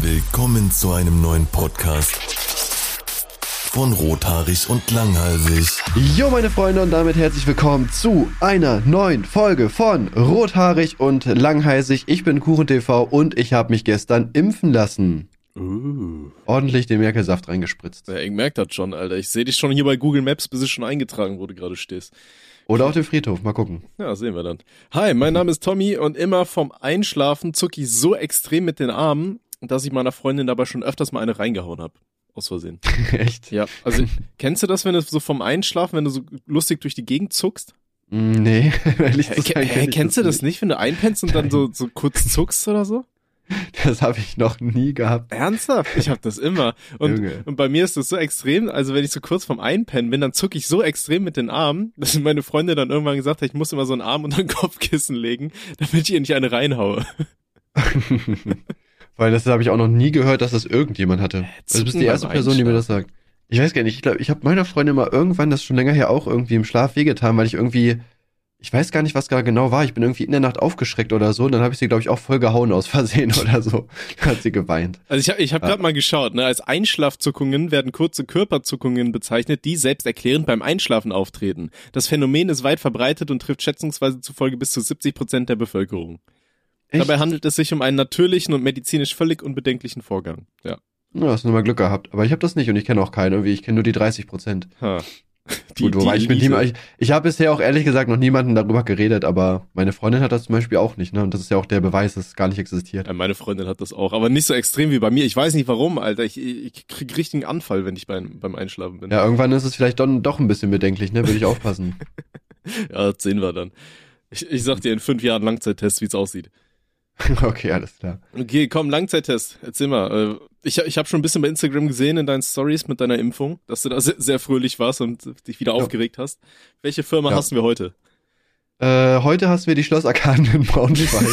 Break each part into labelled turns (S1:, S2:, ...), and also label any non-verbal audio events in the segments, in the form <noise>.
S1: Willkommen zu einem neuen Podcast von Rothaarig und Langhalsig.
S2: Jo, meine Freunde, und damit herzlich willkommen zu einer neuen Folge von Rothaarig und Langhalsig. Ich bin KuchenTV und ich habe mich gestern impfen lassen.
S3: Uh.
S2: Ordentlich den Merkelsaft reingespritzt.
S3: Ja, ich merk das schon, Alter. Ich sehe dich schon hier bei Google Maps, bis es schon eingetragen, wo du gerade stehst.
S2: Oder auf dem Friedhof, mal gucken.
S3: Ja, sehen wir dann. Hi, mein Name ist Tommy und immer vom Einschlafen zucke ich so extrem mit den Armen, dass ich meiner Freundin dabei schon öfters mal eine reingehauen hab. Aus Versehen. <laughs>
S2: Echt?
S3: Ja, also kennst du das, wenn du so vom Einschlafen, wenn du so lustig durch die Gegend zuckst?
S2: Mm, Nee, <laughs> ehrlich zu
S3: hä,
S2: kenn
S3: kennst du das
S2: nicht.
S3: nicht, wenn du einpennst und dann so, so kurz zuckst oder so? <laughs>
S2: Das habe ich noch nie gehabt.
S3: Ernsthaft? Ich hab das immer. Und, und bei mir ist das so extrem, also wenn ich so kurz vorm Einpennen bin, dann zucke ich so extrem mit den Armen, dass meine Freundin dann irgendwann gesagt hat, ich muss immer so einen Arm unter den Kopfkissen legen, damit ich ihr nicht eine reinhaue.
S2: Weil das habe ich auch noch nie gehört, dass das irgendjemand hatte. Also du bist die erste Person, die mir das sagt. Ich weiß gar nicht, ich glaube, ich habe meiner Freundin mal irgendwann, das schon länger her, auch irgendwie im Schlaf wehgetan, weil ich irgendwie, ich weiß gar nicht, was da genau war. Ich bin irgendwie in der Nacht aufgeschreckt oder so und dann habe ich sie, glaube ich, auch voll gehauen aus Versehen <laughs> oder so. Dann hat sie geweint.
S3: Also ich habe ich hab
S2: Ja.
S3: gerade mal geschaut, ne, als Einschlafzuckungen werden kurze Körperzuckungen bezeichnet, die selbsterklärend beim Einschlafen auftreten. Das Phänomen ist weit verbreitet und trifft schätzungsweise zufolge bis zu 70 Prozent der Bevölkerung.
S2: Echt?
S3: Dabei handelt es sich um einen natürlichen und medizinisch völlig unbedenklichen Vorgang. Ja.
S2: Ja, hast du mal Glück gehabt. Aber ich habe das nicht und ich kenne auch keinen. Irgendwie, ich kenne nur die 30 Prozent.
S3: Ha. <laughs>
S2: Gut, wobei ich mit niemandem, ich, ich habe bisher auch ehrlich gesagt noch niemanden darüber geredet, aber meine Freundin hat das zum Beispiel auch nicht, ne? Und das ist ja auch der Beweis, dass es gar nicht existiert.
S3: Ja, meine Freundin hat das auch, aber nicht so extrem wie bei mir. Ich weiß nicht warum, Alter. Ich, ich krieg richtigen Anfall, wenn ich beim, beim Einschlafen bin.
S2: Ja, irgendwann ist es vielleicht dann doch ein bisschen bedenklich, ne? Würde ich aufpassen. <laughs>
S3: Ja, das sehen wir dann. Ich, ich sag dir in fünf Jahren Langzeittest, wie es aussieht. <laughs>
S2: okay, alles klar.
S3: Okay, komm, Langzeittest. Erzähl mal. Äh, ich, ich habe schon ein bisschen bei Instagram gesehen in deinen Stories mit deiner Impfung, dass du da sehr, sehr fröhlich warst und dich wieder
S2: Ja.
S3: aufgeregt hast. Welche Firma
S2: Ja.
S3: hassen wir heute?
S2: Äh, heute hast wir die Schlossarkaden in Braunschweig.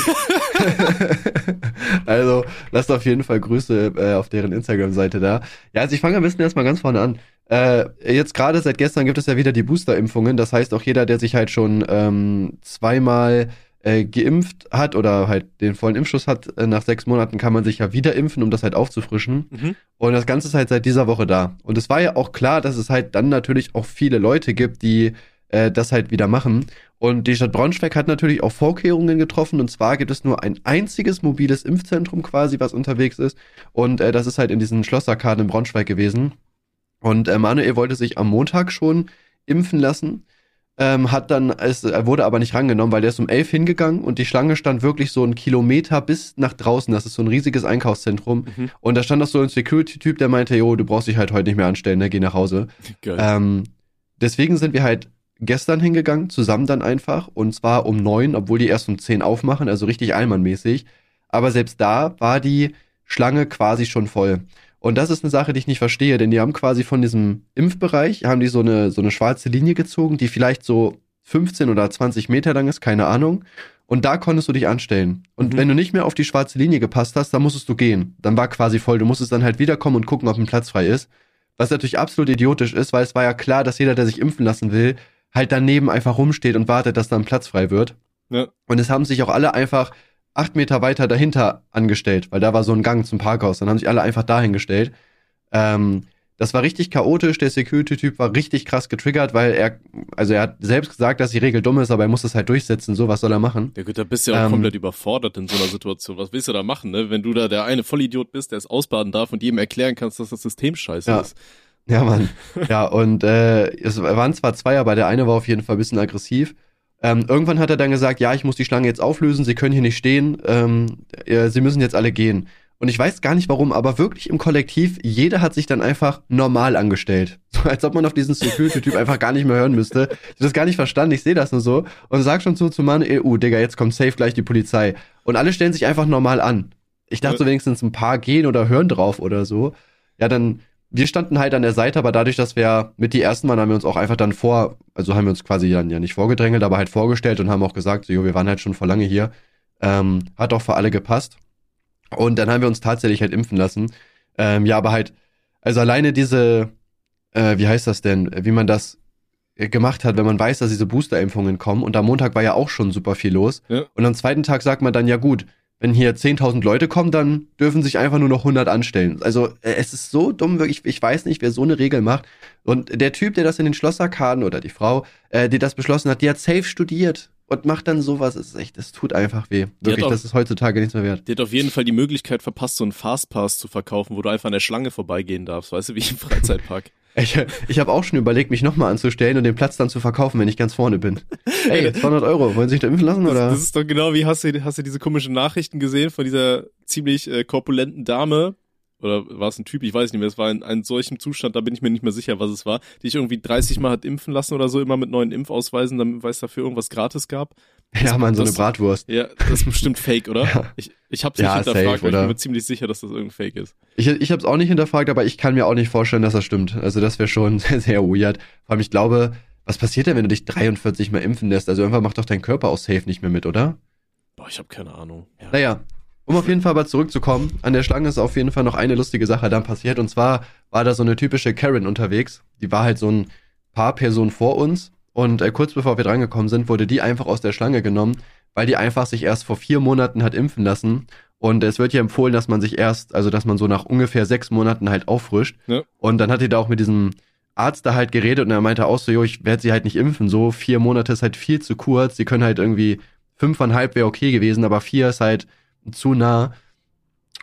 S2: <laughs> also, lasst auf jeden Fall Grüße äh, auf deren Instagram-Seite da. Ja, also ich fange am besten erstmal ganz vorne an. Äh, jetzt gerade seit gestern gibt es ja wieder die Booster-Impfungen. Das heißt, auch jeder, der sich halt schon ähm, zweimal äh, geimpft hat oder halt den vollen Impfschuss hat, äh, nach sechs Monaten kann man sich ja wieder impfen, um das halt aufzufrischen.
S3: Mhm.
S2: Und das Ganze ist halt seit dieser Woche da. Und es war ja auch klar, dass es halt dann natürlich auch viele Leute gibt, die äh, das halt wieder machen. Und die Stadt Braunschweig hat natürlich auch Vorkehrungen getroffen. Und zwar gibt es nur ein einziges mobiles Impfzentrum quasi, was unterwegs ist. Und äh, das ist halt in diesen Schlossarkaden in Braunschweig gewesen. Und äh, Manuel wollte sich am Montag schon impfen lassen. Ähm, hat dann, es, er wurde aber nicht rangenommen, weil der ist um elf hingegangen und die Schlange stand wirklich so einen Kilometer bis nach draußen. Das ist so ein riesiges Einkaufszentrum.
S3: Mhm.
S2: Und da stand auch so ein Security-Typ, der meinte, jo, du brauchst dich halt heute nicht mehr anstellen, ne, geh nach Hause. <laughs>
S3: Geil.
S2: Ähm, deswegen sind wir halt gestern hingegangen, zusammen dann einfach, und zwar um neun, obwohl die erst um zehn aufmachen, also richtig allmannmäßig. Aber selbst da war die Schlange quasi schon voll. Und das ist eine Sache, die ich nicht verstehe, denn die haben quasi von diesem Impfbereich, haben die so eine, so eine schwarze Linie gezogen, die vielleicht so 15 oder 20 Meter lang ist, keine Ahnung. Und da konntest du dich anstellen. Und
S3: Mhm.
S2: wenn du nicht mehr auf die schwarze Linie gepasst hast, dann musstest du gehen. Dann war quasi voll. Du musstest dann halt wiederkommen und gucken, ob ein Platz frei ist. Was natürlich absolut idiotisch ist, weil es war ja klar, dass jeder, der sich impfen lassen will, halt daneben einfach rumsteht und wartet, dass da ein Platz frei wird.
S3: Ja.
S2: Und es haben sich auch alle einfach acht Meter weiter dahinter angestellt, weil da war so ein Gang zum Parkhaus. Dann haben sich alle einfach dahin gestellt. Ähm, das war richtig chaotisch. Der Security-Typ war richtig krass getriggert, weil er, also er hat selbst gesagt, dass die Regel dumm ist, aber er muss das halt durchsetzen. So, was soll er machen?
S3: Ja gut, da bist du ja auch
S2: Ähm,
S3: komplett überfordert in so einer Situation. Was willst du da machen, ne? Wenn du da der eine Vollidiot bist, der es ausbaden darf und jedem erklären kannst, dass das System scheiße
S2: Ja.
S3: ist.
S2: Ja, Mann. ja, und äh, es waren zwar zwei, aber der eine war auf jeden Fall ein bisschen aggressiv. Ähm, irgendwann hat er dann gesagt, ja, ich muss die Schlange jetzt auflösen, sie können hier nicht stehen, ähm, äh, sie müssen jetzt alle gehen. Und ich weiß gar nicht warum, aber wirklich im Kollektiv, jeder hat sich dann einfach normal angestellt. <laughs> So als ob man auf diesen Security-Typ einfach gar nicht mehr hören müsste. Ich hab das gar nicht verstanden, ich sehe das nur so. Und sag schon so zu Manuel, EU, Digga, jetzt kommt safe gleich die Polizei. Und alle stellen sich einfach normal an. Ich dachte so wenigstens ein paar gehen oder hören drauf oder so. Ja, dann, wir standen halt an der Seite, aber dadurch, dass wir mit die ersten waren, haben wir uns auch einfach dann vor, also haben wir uns quasi dann ja nicht vorgedrängelt, aber halt vorgestellt und haben auch gesagt, so, jo, wir waren halt schon vor lange hier. Ähm, hat auch für alle gepasst. Und dann haben wir uns tatsächlich halt impfen lassen. Ähm, ja, aber halt, also alleine diese, äh, wie heißt das denn, wie man das äh, gemacht hat, wenn man weiß, dass diese Boosterimpfungen kommen. Und am Montag war ja auch schon super viel los.
S3: Ja.
S2: Und am zweiten Tag sagt man dann, ja gut, wenn hier 10.000 Leute kommen, dann dürfen sich einfach nur noch 100 anstellen. Also äh, es ist so dumm, wirklich, ich weiß nicht, wer so eine Regel macht. Und der Typ, der das in den Schlosserkaden oder die Frau, äh, die das beschlossen hat, die hat safe studiert und macht dann sowas. Es ist echt, das tut einfach weh. Wirklich,
S3: auch-
S2: das ist heutzutage nichts mehr wert.
S3: Die hat auf jeden Fall die Möglichkeit verpasst, so einen Fastpass zu verkaufen, wo du einfach an der Schlange vorbeigehen darfst, weißt du, wie im Freizeitpark.
S2: Ich, ich habe auch schon überlegt, mich nochmal anzustellen und den Platz dann zu verkaufen, wenn ich ganz vorne bin. Ey, 200 Euro, wollen Sie sich da impfen lassen
S3: Das,
S2: oder?
S3: das ist doch genau wie, hast du, hast du diese komischen Nachrichten gesehen von dieser ziemlich äh, korpulenten Dame? Oder war es ein Typ? Ich weiß nicht mehr. Es war in einem solchen Zustand, da bin ich mir nicht mehr sicher, was es war, die ich irgendwie 30 Mal hat impfen lassen oder so, immer mit neuen Impfausweisen, damit weil es dafür irgendwas gratis gab.
S2: ja, Mann, so eine Bratwurst.
S3: Ja, das ist bestimmt fake, oder? <laughs>
S2: Ja.
S3: Ich, ich hab's
S2: Ja,
S3: nicht hinterfragt,
S2: safe,
S3: ich bin mir ziemlich sicher, dass das irgendein Fake ist.
S2: Ich, ich habe es auch nicht hinterfragt, aber ich kann mir auch nicht vorstellen, dass das stimmt. Also das wäre schon <laughs> sehr, sehr weird. Vor allem, ich glaube, was passiert denn, wenn du dich 43 Mal impfen lässt? Also irgendwann macht doch dein Körper auch safe nicht mehr mit, oder?
S3: Boah, ich habe keine Ahnung. Ja.
S2: Naja, um auf jeden Fall aber zurückzukommen, an der Schlange ist auf jeden Fall noch eine lustige Sache dann passiert. Und zwar war da so eine typische Karen unterwegs. Die war halt so ein paar Personen vor uns. Und äh, kurz bevor wir drangekommen sind, wurde die einfach aus der Schlange genommen, weil die einfach sich erst vor vier Monaten hat impfen lassen. Und es wird ja empfohlen, dass man sich erst, also dass man so nach ungefähr sechs Monaten halt auffrischt.
S3: Ja.
S2: Und dann hat die da auch mit diesem Arzt da halt geredet und er meinte auch so, jo, ich werde sie halt nicht impfen. So vier Monate ist halt viel zu kurz. Sie können halt irgendwie fünfeinhalb wäre okay gewesen, aber vier ist halt zu nah.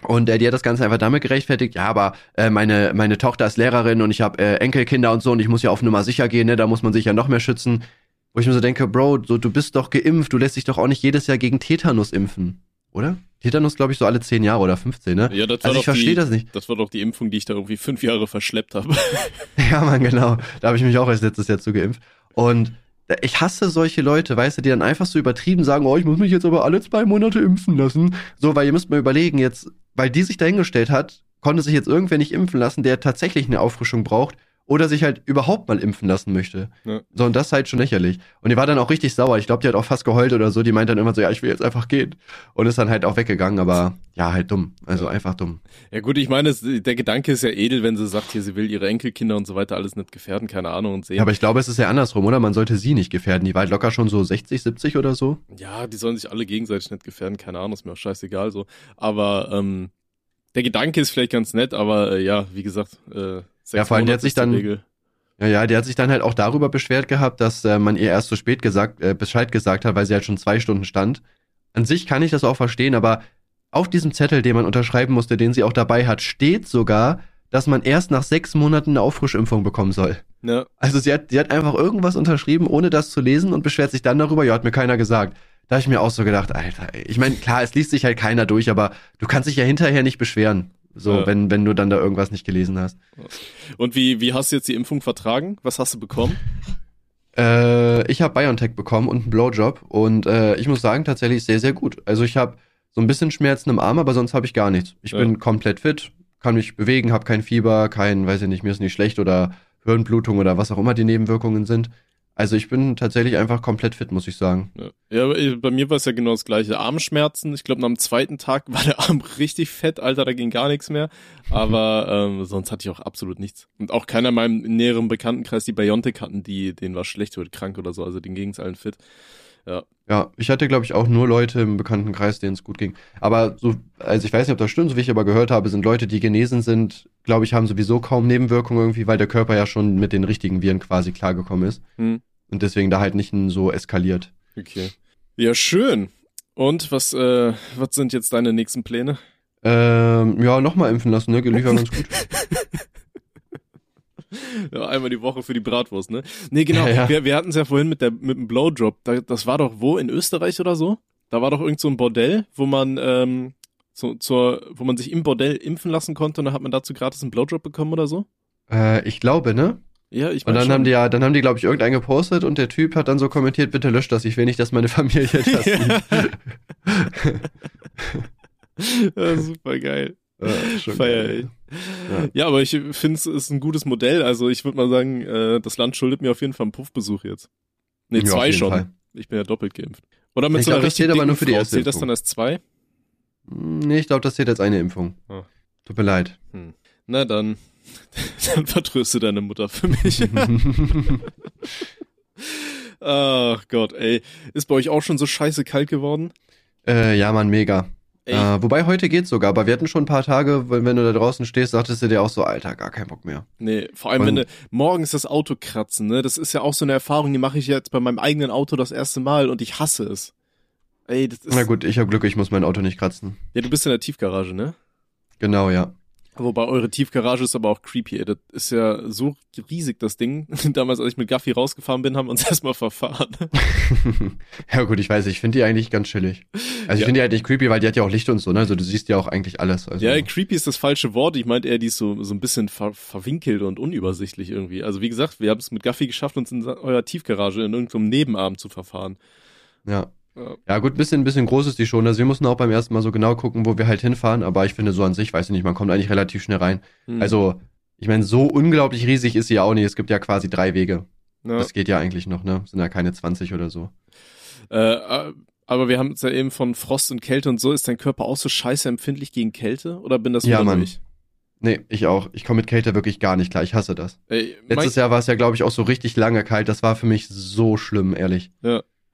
S2: Und äh, die hat das Ganze einfach damit gerechtfertigt, ja, aber äh, meine, meine Tochter ist Lehrerin und ich habe äh, Enkelkinder und so und ich muss ja auf Nummer sicher gehen, ne? Da muss man sich ja noch mehr schützen. Wo ich mir so denke, Bro, so, du bist doch geimpft, du lässt dich doch auch nicht jedes Jahr gegen Tetanus impfen, oder? Tetanus, glaube ich, so alle zehn Jahre oder 15, ne?
S3: Ja, das war
S2: Also ich verstehe das nicht.
S3: Das war doch die Impfung, die ich da irgendwie fünf Jahre verschleppt habe. <laughs>
S2: Ja, Mann, genau. Da habe ich mich auch erst letztes Jahr zu geimpft. Und ich hasse solche Leute, weißt du, die dann einfach so übertrieben sagen, oh, ich muss mich jetzt aber alle zwei Monate impfen lassen. So, weil ihr müsst mal überlegen, jetzt, weil die sich dahingestellt hat, konnte sich jetzt irgendwer nicht impfen lassen, der tatsächlich eine Auffrischung braucht oder sich halt überhaupt mal impfen lassen möchte.
S3: Ja.
S2: So, und das ist halt schon lächerlich. Und die war dann auch richtig sauer. Ich glaube, die hat auch fast geheult oder so. Die meint dann immer so, ja, ich will jetzt einfach gehen. Und ist dann halt auch weggegangen, aber ja, halt dumm. Also einfach dumm.
S3: Ja gut, ich meine, der Gedanke ist ja edel, wenn sie sagt, hier, sie will ihre Enkelkinder und so weiter alles nicht gefährden, keine Ahnung und sehen.
S2: Ja, aber ich glaube, es ist ja andersrum, oder? Man sollte sie nicht gefährden. Die war halt locker schon so 60, 70 oder so.
S3: Ja, die sollen sich alle gegenseitig nicht gefährden, keine Ahnung, ist mir auch scheißegal so. Aber ähm, der Gedanke ist vielleicht ganz nett, aber äh, ja, wie gesagt, äh,
S2: Ja, vor allem, die
S3: Monate
S2: hat sich dann-
S3: Regel.
S2: Ja, ja, die hat sich dann halt auch darüber beschwert gehabt, dass äh, man ihr erst so spät gesagt, äh, Bescheid gesagt hat, weil sie halt schon zwei Stunden stand. An sich kann ich das auch verstehen, aber auf diesem Zettel, den man unterschreiben musste, den sie auch dabei hat, steht sogar, dass man erst nach sechs Monaten eine Auffrischimpfung bekommen soll.
S3: Ja,
S2: Also sie hat, sie hat einfach irgendwas unterschrieben, ohne das zu lesen und beschwert sich dann darüber, ja, hat mir keiner gesagt. Da hab ich mir auch so gedacht, Alter, ich meine, klar, es liest sich halt keiner durch, aber du kannst dich ja hinterher nicht beschweren. So,
S3: Ja.
S2: wenn, wenn du dann da irgendwas nicht gelesen hast.
S3: Und wie, wie hast du jetzt die Impfung vertragen? Was hast du bekommen?
S2: Äh, ich habe BioNTech bekommen und einen Blowjob und äh, ich muss sagen, tatsächlich sehr, sehr gut. Also ich habe so ein bisschen Schmerzen im Arm, aber sonst habe ich gar nichts. Ich
S3: Ja.
S2: bin komplett fit, kann mich bewegen, habe kein Fieber, kein, weiß ich nicht, mir ist nicht schlecht oder Hirnblutung oder was auch immer die Nebenwirkungen sind. Also ich bin tatsächlich einfach komplett fit, muss ich sagen.
S3: Ja, äh, bei mir war es ja genau das gleiche. Armschmerzen, ich glaube, am zweiten Tag <laughs> war der Arm richtig fett, Alter, da ging gar nichts mehr. Aber <laughs> ähm, sonst hatte ich auch absolut nichts. Und auch keiner in meinem näheren Bekanntenkreis, die Biontech hatten, die, denen war schlecht oder krank oder so, also denen ging es allen fit.
S2: Ja, ich hatte, glaube ich, auch nur Leute im Bekanntenkreis, denen es gut ging. Aber so, also ich weiß nicht, ob das stimmt, so wie ich aber gehört habe, sind Leute, die genesen sind, glaube ich, haben sowieso kaum Nebenwirkungen irgendwie, weil der Körper ja schon mit den richtigen Viren quasi klargekommen ist.
S3: Hm.
S2: Und deswegen da halt nicht so eskaliert.
S3: Okay. Ja, schön. Und was, äh, was sind jetzt deine nächsten Pläne?
S2: Ähm, ja, nochmal impfen lassen, ne? Lief ja ganz gut. <laughs> <laughs>
S3: Ja, einmal die Woche für die Bratwurst, ne? Nee, genau.
S2: Ja, ja.
S3: Wir, wir hatten es ja vorhin mit, der, mit dem Blowdrop. Da, das war doch wo? In Österreich oder so? Da war doch irgend so ein Bordell, wo man, ähm, so, zur, wo man sich im Bordell impfen lassen konnte und dann hat man dazu gratis einen Blowdrop bekommen oder so?
S2: Äh, ich glaube, ne?
S3: Ja, ich
S2: Und
S3: weiß
S2: dann
S3: schon.
S2: haben die ja, dann haben die, glaube ich, irgendeinen gepostet und der Typ hat dann so kommentiert, bitte löscht das, ich will nicht, dass meine Familie <laughs> das sieht.
S3: ja, <laughs> super geil.
S2: Schon
S3: Feier ich.
S2: Ja.
S3: Ja, aber ich finde es ist ein gutes Modell. Also ich würde mal sagen, äh, das Land schuldet mir auf jeden Fall einen Puffbesuch jetzt. Nee,
S2: Ja,
S3: zwei schon.
S2: Fall.
S3: Ich bin ja doppelt geimpft. Oder mit
S2: Ich
S3: so einer
S2: glaub, das
S3: richtig
S2: zählt aber nur für die
S3: Frau.
S2: erste
S3: Zählt das dann als zwei?
S2: Nee, ich glaube, das zählt als eine Impfung.
S3: Ah.
S2: Tut mir leid.
S3: Na dann, <laughs> dann vertröste deine Mutter für mich. <laughs> Ach Gott, ey. Ist bei euch auch schon so scheiße kalt geworden?
S2: äh, ja, Mann, mega. Äh, wobei heute geht's sogar, aber wir hatten schon ein paar Tage, wenn, wenn du da draußen stehst, sagtest du dir auch so, Alter, gar keinen Bock mehr.
S3: nee, vor allem,
S2: Und-
S3: wenn du morgens das Auto kratzen, ne? Das ist ja auch so eine Erfahrung, die mache ich jetzt bei meinem eigenen Auto das erste Mal und ich hasse es. Ey, das ist.
S2: Na gut, ich habe Glück, ich muss mein Auto nicht kratzen.
S3: Ja, du bist in der Tiefgarage, ne?
S2: Genau, ja.
S3: Wobei eure Tiefgarage ist aber auch creepy, ey. Das ist ja so riesig, das Ding. <laughs> Damals, als ich mit Gaffi rausgefahren bin, haben wir uns <laughs> erstmal verfahren. <laughs>
S2: ja gut, ich weiß, ich finde die eigentlich ganz chillig. Also ich
S3: Ja.
S2: finde die halt nicht creepy, weil die hat ja auch Licht und so, ne? Also du siehst ja auch eigentlich alles. Also,
S3: Ja, creepy ist das falsche Wort. Ich meinte eher, die ist so, so ein bisschen ver verwinkelt und unübersichtlich irgendwie. Also wie gesagt, wir haben es mit Gaffi geschafft, uns in eurer Tiefgarage in irgendeinem Nebenarm zu verfahren.
S2: ja.
S3: Ja.
S2: Ja gut, bisschen, bisschen groß ist die schon. Also wir mussten auch beim ersten Mal so genau gucken, wo wir halt hinfahren. Aber ich finde so an sich, weiß ich nicht, man kommt eigentlich relativ schnell rein.
S3: Hm.
S2: Also ich meine, so unglaublich riesig ist sie ja auch nicht. Es gibt ja quasi drei Wege.
S3: ja.
S2: Das geht ja eigentlich noch, ne? Sind ja keine 20 oder so.
S3: Äh, aber wir haben es ja eben von Frost und Kälte und so. Ist dein Körper auch so scheiße empfindlich gegen Kälte? Oder bin das
S2: Ja, Mann.
S3: nur ich?
S2: Nee, ich auch. Ich komme mit Kälte wirklich gar nicht klar. Ich hasse das.
S3: Ey,
S2: Letztes Jahr war es ja, glaube ich, auch so richtig lange kalt. Das war für mich so schlimm, ehrlich.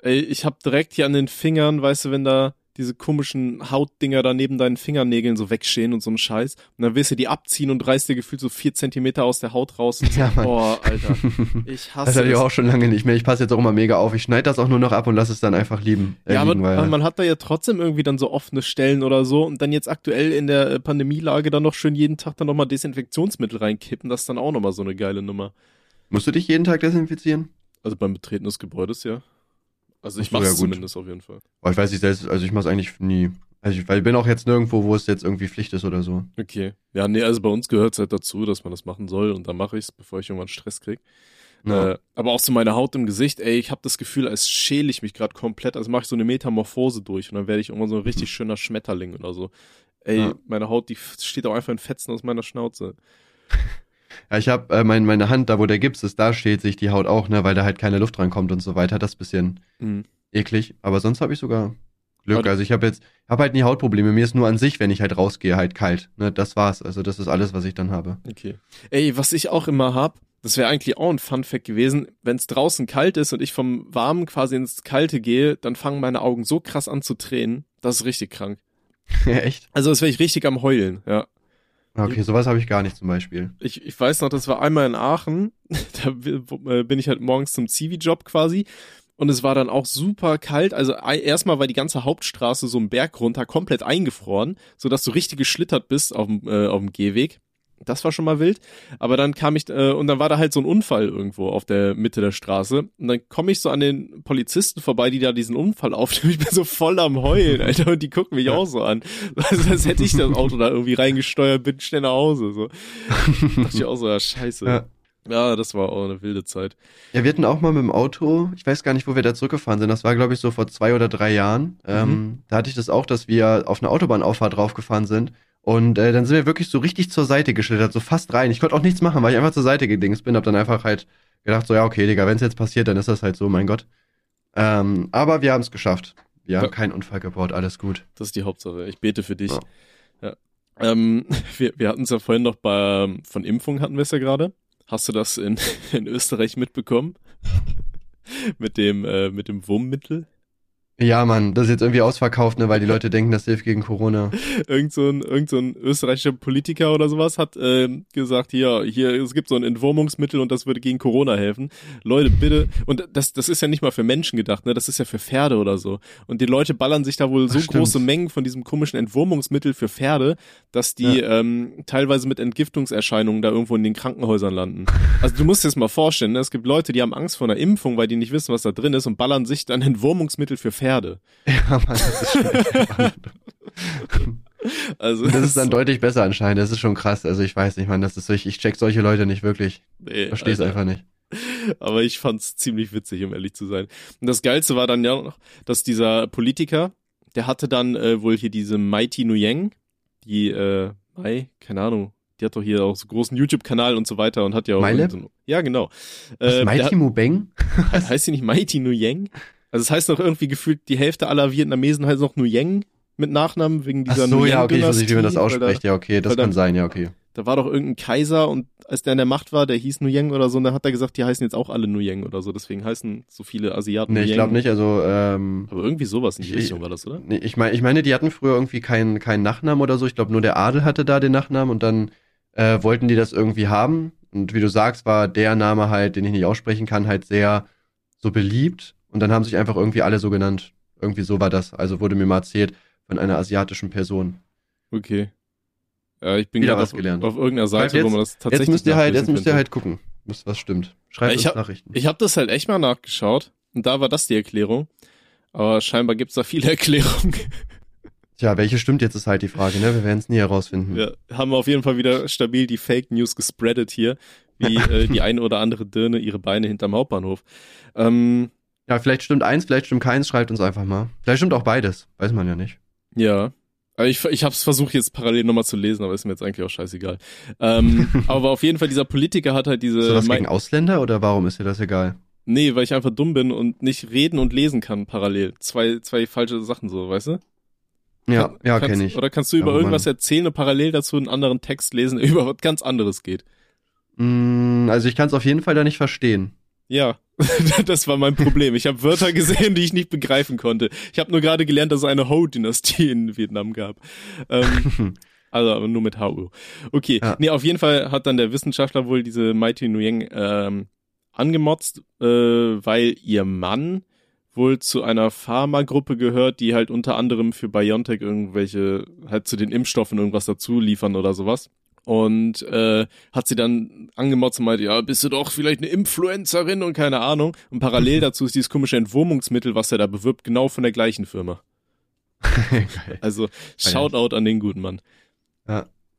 S3: Ey, ich hab direkt hier an den Fingern, weißt du, wenn da diese komischen Hautdinger da neben deinen Fingernägeln so wegstehen und so ein Scheiß. Und dann willst du die abziehen und reißt dir gefühlt so vier Zentimeter aus der Haut raus. Und <laughs> so,
S2: Ja, Mann.
S3: Boah, Alter. <laughs> Ich hasse
S2: Das hatte ich auch schon lange nicht mehr. Ich passe jetzt auch immer mega auf. Ich schneide das auch nur noch ab und lasse es dann einfach lieben. Äh,
S3: Ja, aber,
S2: liegen, weil,
S3: aber man hat da ja trotzdem irgendwie dann so offene Stellen oder so und dann jetzt aktuell in der Pandemielage dann noch schön jeden Tag dann nochmal Desinfektionsmittel reinkippen, das ist dann auch nochmal so eine geile Nummer.
S2: musst du dich jeden Tag desinfizieren?
S3: Also beim Betreten des Gebäudes, ja. Also ich
S2: ja, gut.
S3: zumindest auf jeden Fall.
S2: Aber ich weiß nicht selbst, also ich mache es eigentlich nie. Also ich, weil ich bin auch jetzt nirgendwo, wo es jetzt irgendwie Pflicht ist oder so.
S3: Okay. Ja, nee, also bei uns gehört's halt dazu, dass man das machen soll und dann mache ich's, bevor ich irgendwann Stress krieg.
S2: Ja.
S3: Äh, aber auch so meine Haut im Gesicht, ey, ich habe das Gefühl, als schäle ich mich gerade komplett, also mache ich so eine Metamorphose durch und dann werde ich irgendwann so ein richtig schöner Schmetterling oder so. Ey,
S2: Ja.
S3: meine Haut, die steht auch einfach in Fetzen aus meiner Schnauze. <laughs>
S2: Ja, ich habe äh, mein, meine Hand, da wo der Gips ist, da steht sich die Haut auch, ne, weil da halt keine Luft reinkommt und so weiter. Das ist bisschen
S3: Mhm.
S2: eklig. Aber sonst habe ich sogar Glück. Also ich habe jetzt, habe halt nie Hautprobleme. Mir ist nur an sich, wenn ich halt rausgehe, halt kalt. Ne, das war's. Also das ist alles, was ich dann habe.
S3: Okay. Ey, was ich auch immer hab, das wäre eigentlich auch ein Fun Fact gewesen, wenn es draußen kalt ist und ich vom Warmen quasi ins Kalte gehe, dann fangen meine Augen so krass an zu tränen. Das ist richtig krank.
S2: ja, <laughs> echt?
S3: Also das wäre ich richtig am Heulen, ja.
S2: Okay, sowas habe ich gar nicht zum Beispiel.
S3: Ich, ich weiß noch, das war einmal in Aachen, <laughs> da äh, bin ich halt morgens zum Zivi-Job quasi und es war dann auch super kalt. Also erstmal war die ganze Hauptstraße so einen Berg runter komplett eingefroren, sodass du richtig geschlittert bist auf dem, äh, auf dem Gehweg. Das war schon mal wild. Aber dann kam ich, äh, und dann war da halt so ein Unfall irgendwo auf der Mitte der Straße. Und dann komme ich so an den Polizisten vorbei, die da diesen Unfall aufnehmen. <laughs> Ich bin so voll am Heulen, Alter, und die gucken mich auch so an. Also, als hätte ich das Auto da irgendwie reingesteuert, bin schnell nach Hause. So. <laughs> dachte ich auch so, ja, scheiße.
S2: Ja.
S3: Ja. das war auch eine wilde Zeit.
S2: Ja, wir hatten auch mal mit dem Auto, ich weiß gar nicht, wo wir da zurückgefahren sind. Das war, glaube ich, so vor zwei oder drei Jahren. Ähm, da hatte ich das auch, dass wir auf eine Autobahnauffahrt draufgefahren sind. Und äh, dann sind wir wirklich so richtig zur Seite geschlittert, so fast rein. Ich konnte auch nichts machen, weil ich einfach zur Seite gedingst bin. Hab dann einfach halt gedacht, so ja, okay, Digga, wenn es jetzt passiert, dann ist das halt so, mein Gott. Ähm, aber wir haben es geschafft. Wir haben
S3: Ja.
S2: keinen Unfall gebaut, alles gut.
S3: Das ist die Hauptsache. Ich bete für dich.
S2: Ja.
S3: Ja. Ähm, <laughs> wir wir hatten es ja vorhin noch bei, von Impfung hatten wir es ja gerade. Hast du das in, <laughs> in Österreich mitbekommen? <laughs> mit dem, äh, mit dem Wurmmittel?
S2: Ja, Mann, das ist jetzt irgendwie ausverkauft, ne, weil die Leute denken, das hilft gegen Corona. <laughs>
S3: irgend so ein, irgend so ein österreichischer Politiker oder sowas hat ähm, gesagt, hier, hier, es gibt so ein Entwurmungsmittel und das würde gegen Corona helfen. Leute, bitte, und das, das ist ja nicht mal für Menschen gedacht, ne? Das ist ja für Pferde oder so. Und die Leute ballern sich da wohl so
S2: Ach,
S3: große Mengen von diesem komischen Entwurmungsmittel für Pferde, dass die ähm, teilweise mit Entgiftungserscheinungen da irgendwo in den Krankenhäusern landen. Also du musst dir das mal vorstellen, ne? es gibt Leute, die haben Angst vor einer Impfung, weil die nicht wissen, was da drin ist und ballern sich dann Entwurmungsmittel für Pferde. <laughs>
S2: Ja, Mann, das ist schon. <laughs>
S3: Also
S2: das ist dann deutlich besser anscheinend. Das ist schon krass. Also ich weiß nicht, Mann, das ist ich, ich check solche Leute nicht wirklich.
S3: nee,
S2: Verstehe es
S3: Alter.
S2: einfach nicht. <laughs>
S3: Aber ich fand's ziemlich witzig, um ehrlich zu sein. Und das Geilste war dann ja noch, dass dieser Politiker, der hatte dann äh, wohl hier diese Mighty Nguyen, die, äh, Mai, keine Ahnung, die hat doch hier auch so großen YouTube-Kanal und so weiter und hat ja auch so, ja genau.
S2: Was,
S3: Äh,
S2: Mighty
S3: der,
S2: Mubeng?
S3: heißt sie nicht Mighty Nguyen? Also es heißt noch irgendwie gefühlt, die Hälfte aller Vietnamesen heißt noch Nguyen mit Nachnamen wegen
S2: Ach
S3: dieser
S2: so, ja, okay, ich weiß nicht, wie man das ausspricht. Ja, okay, das
S3: weil da-
S2: kann sein, ja, okay.
S3: Da war doch irgendein Kaiser und als der in der Macht war, der hieß Nuyeng oder so, und dann hat er gesagt, die heißen jetzt auch alle Nuyeng oder so, deswegen heißen so viele Asiaten
S2: Nee, ich glaube nicht, also, ähm,
S3: Aber irgendwie sowas in die
S2: Ich-
S3: Richtung war das, oder?
S2: nee, ich meine, ich meine, die hatten früher irgendwie keinen keinen Nachnamen oder so. Ich glaube, nur der Adel hatte da den Nachnamen und dann äh, wollten die das irgendwie haben. Und wie du sagst, war der Name halt, den ich nicht aussprechen kann, halt sehr so beliebt. Und dann haben sich einfach irgendwie alle so genannt. Irgendwie so war das. Also wurde mir mal erzählt von einer asiatischen Person.
S3: Okay. Ja, ich bin gerade auf,
S2: gelernt.
S3: auf irgendeiner Seite,
S2: jetzt-
S3: wo man das tatsächlich
S2: Jetzt müsst ihr halt, jetzt müsst ihr halt gucken, was, was stimmt. Schreibt
S3: Ich
S2: uns
S3: hab-
S2: Nachrichten.
S3: Ich habe das halt echt mal nachgeschaut und da war das die Erklärung. Aber scheinbar gibt's da viele <laughs> Erklärungen.
S2: Tja, welche stimmt jetzt ist halt die Frage, ne? Wir werden es nie herausfinden.
S3: Wir haben auf jeden Fall wieder stabil die Fake News gespreadet hier, wie äh, die <laughs> eine oder andere Dirne ihre Beine hinterm Hauptbahnhof. Ähm,
S2: Ja, vielleicht stimmt eins, vielleicht stimmt keins, schreibt uns einfach mal. Vielleicht stimmt auch beides, weiß man ja nicht.
S3: ja. Aber ich, ich habe es versucht jetzt parallel nochmal zu lesen, aber ist mir jetzt eigentlich auch scheißegal. Ähm, <laughs> aber auf jeden Fall, dieser Politiker hat halt diese...
S2: Ist das gegen Ausländer oder warum ist dir das egal?
S3: nee, weil ich einfach dumm bin und nicht reden und lesen kann parallel. Zwei, zwei falsche Sachen so, weißt du?
S2: Ja,
S3: Kann-
S2: ja, kenne ich.
S3: Oder kannst du über
S2: wo
S3: irgendwas
S2: man-
S3: erzählen und parallel dazu einen anderen Text lesen, der <laughs> über was ganz anderes geht?
S2: Mm, also ich kann es auf jeden Fall da nicht verstehen.
S3: Ja, <laughs> das war mein Problem. Ich habe Wörter gesehen, die ich nicht begreifen konnte. Ich habe nur gerade gelernt, dass es eine Ho-Dynastie in Vietnam gab. Ähm, <laughs> also nur mit HU. Okay,
S2: Ja.
S3: nee, auf jeden Fall hat dann der Wissenschaftler wohl diese Mighty Nguyen ähm, angemotzt, äh, weil ihr Mann wohl zu einer Pharmagruppe gehört, die halt unter anderem für BioNTech irgendwelche, halt zu den Impfstoffen irgendwas dazu liefern oder sowas. Und äh, hat sie dann angemotzt und meinte, ja, bist du doch vielleicht eine Influencerin und keine Ahnung. Und parallel dazu ist dieses komische Entwurmungsmittel, was er da bewirbt, genau von der gleichen Firma.
S2: Geil. <laughs>
S3: Also Shoutout an den guten Mann.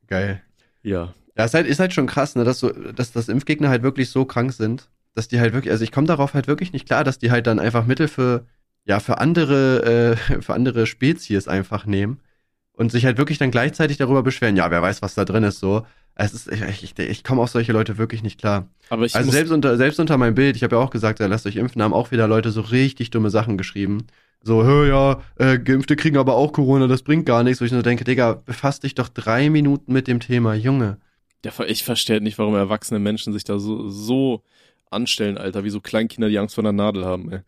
S2: Geil.
S3: Ja.
S2: Ja, ist halt, ist halt schon krass, ne, dass so, dass, dass Impfgegner halt wirklich so krank sind, dass die halt wirklich, also ich komme darauf halt wirklich nicht klar, dass die halt dann einfach Mittel für, ja, für andere, äh, <laughs> für andere Spezies einfach nehmen und sich halt wirklich dann gleichzeitig darüber beschweren, ja, wer weiß, was da drin ist, so. Es ist, ich, ich, ich komme auf solche Leute wirklich nicht klar.
S3: Aber ich
S2: Also selbst unter, selbst unter meinem Bild, ich habe ja auch gesagt, ja, lasst euch impfen, haben auch wieder Leute so richtig dumme Sachen geschrieben. So, hör ja, äh, Geimpfte kriegen aber auch Corona, das bringt gar nichts. Wo ich nur denke, Digga, befass dich doch drei Minuten mit dem Thema, Junge.
S3: der, ich verstehe halt nicht, warum erwachsene Menschen sich da so, so anstellen, Alter, wie so Kleinkinder, die Angst vor einer Nadel haben, ey.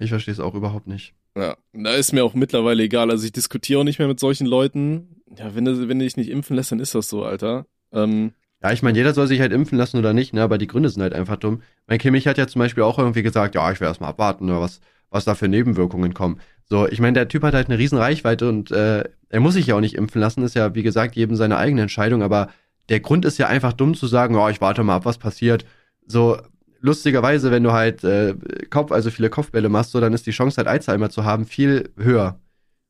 S2: Ich verstehe es auch überhaupt nicht.
S3: Ja, da ist mir auch mittlerweile egal. Also ich diskutiere auch nicht mehr mit solchen Leuten. Ja, wenn du, wenn du dich nicht impfen lässt, dann ist das so, Alter. Ähm,
S2: Ja, ich meine, jeder soll sich halt impfen lassen oder nicht, ne? Aber die Gründe sind halt einfach dumm. Mein Kimmich hat ja zum Beispiel auch irgendwie gesagt, ja, ich will erst mal abwarten, ne, was, was da für Nebenwirkungen kommen. So, ich meine, der Typ hat halt eine riesen Reichweite und äh, er muss sich ja auch nicht impfen lassen, ist ja, wie gesagt, jedem seine eigene Entscheidung, aber der Grund ist ja einfach dumm zu sagen, ja, ich warte mal ab, was passiert. So, lustigerweise, wenn du halt äh, Kopf, also viele Kopfbälle machst, so, dann ist die Chance halt Alzheimer zu haben viel höher.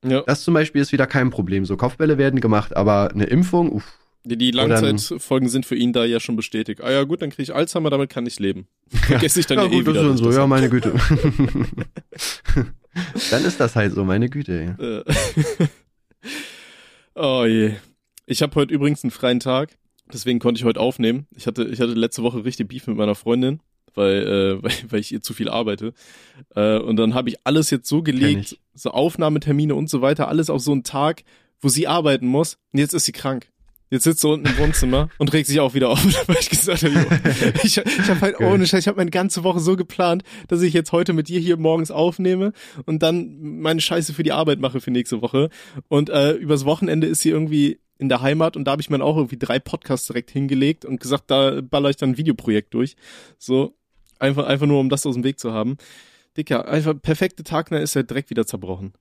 S3: ja,
S2: Das zum Beispiel ist wieder kein Problem. So, Kopfbälle werden gemacht, aber eine Impfung, uff.
S3: die, Langzeitfolgen sind für ihn da ja schon bestätigt. Ah ja, gut, dann kriege ich Alzheimer, damit kann ich leben. <laughs> Vergesse ich dann
S2: ja,
S3: ja, eh
S2: gut, das
S3: wieder.
S2: so, ja, meine Güte. <laughs> <laughs> Dann ist das halt so, meine Güte. ey.
S3: Äh. oh je. Ich habe heute übrigens einen freien Tag, deswegen konnte ich heute aufnehmen. Ich hatte, ich hatte letzte Woche richtig Beef mit meiner Freundin, weil, äh, <laughs> weil, weil ich ihr zu viel arbeite. Äh, und dann habe ich alles jetzt so gelegt, so Aufnahmetermine und so weiter, alles auf so einen Tag, wo sie arbeiten muss. Und jetzt ist sie krank. Jetzt sitzt sie unten im Wohnzimmer <laughs> und regt sich auch wieder auf, <laughs> weil ich gesagt habe, jo, ich, ich habe halt ohne Scheiß, ich habe meine ganze Woche so geplant, dass ich jetzt heute mit dir hier morgens aufnehme und dann meine Scheiße für die Arbeit mache für nächste Woche. Und äh, übers Wochenende ist sie irgendwie in der Heimat und da habe ich mir auch irgendwie drei Podcasts direkt hingelegt und gesagt, da baller ich dann ein Videoprojekt durch. So, einfach, einfach nur, um das aus dem Weg zu haben. Dicker, einfach perfekte Tag, dann ist er direkt wieder zerbrochen.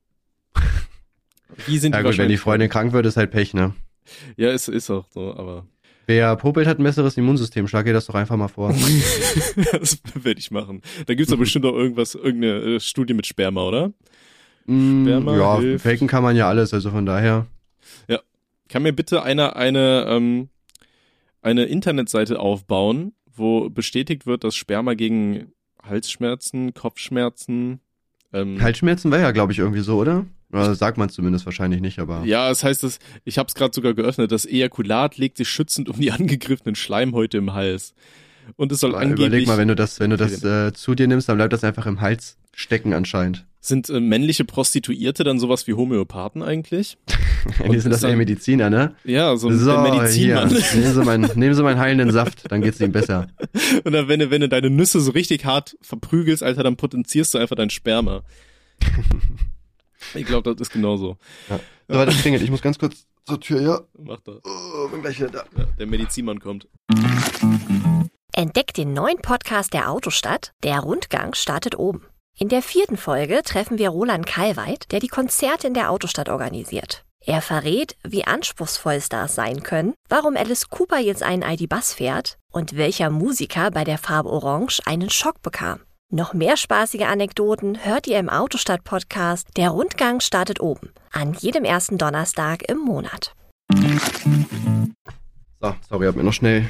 S3: <laughs> Wie sind
S2: Ja
S3: die
S2: gut, wenn die? Freundin krank wird, ist halt Pech, ne?
S3: Ja, ist, ist auch so, aber
S2: Wer popelt, hat ein besseres Immunsystem. Schlag ihr das doch einfach mal vor. <laughs>
S3: das werde ich machen. Da gibt's doch <laughs> bestimmt auch irgendwas, irgendeine äh, Studie mit Sperma, oder?
S2: Mm,
S3: Sperma
S2: ja,
S3: hilft.
S2: faken kann man ja alles, also von daher.
S3: Kann mir bitte einer eine, ähm, eine Internetseite aufbauen, wo bestätigt wird, dass Sperma gegen Halsschmerzen, Kopfschmerzen, ähm,
S2: Halsschmerzen war ja, glaube ich, irgendwie so, oder? Oder sagt man zumindest wahrscheinlich nicht, aber.
S3: Ja, es heißt, dass, ich habe es gerade sogar geöffnet, das Ejakulat legt sich schützend um die <laughs> angegriffenen Schleimhäute im Hals. Und es soll angeblich...
S2: Überleg mal, wenn du das, wenn du das äh, zu dir nimmst, dann bleibt das einfach im Hals stecken anscheinend.
S3: Sind äh, männliche Prostituierte dann sowas wie Homöopathen eigentlich? <laughs>
S2: die sind das ja Mediziner, ne?
S3: Ja, so,
S2: So,
S3: der Medizinmann.
S2: nehmen Sie, meinen, <laughs> nehmen Sie meinen heilenden Saft, dann geht's Ihnen besser. <laughs>
S3: Und dann, wenn du, wenn du deine Nüsse so richtig hart verprügelst, Alter, dann potenzierst du einfach dein Sperma. Ich glaube, das ist genauso.
S2: So, warte, das klingelt. Ich muss ganz kurz zur Tür, ja.
S3: Macht er.
S2: Oh, bin gleich wieder da.
S3: Ja, der Medizinmann kommt.
S4: Entdeckt den neuen Podcast der Autostadt. Der Rundgang startet oben. In der vierten Folge treffen wir Roland Kalweit, der die Konzerte in der Autostadt organisiert. Er verrät, wie anspruchsvoll Stars sein können, warum Alice Cooper jetzt einen ID-Bus fährt und welcher Musiker bei der Farbe Orange einen Schock bekam. Noch mehr spaßige Anekdoten hört ihr im Autostadt-Podcast Der Rundgang startet oben. An jedem ersten Donnerstag im Monat.
S2: So, sorry, hab mir noch schnell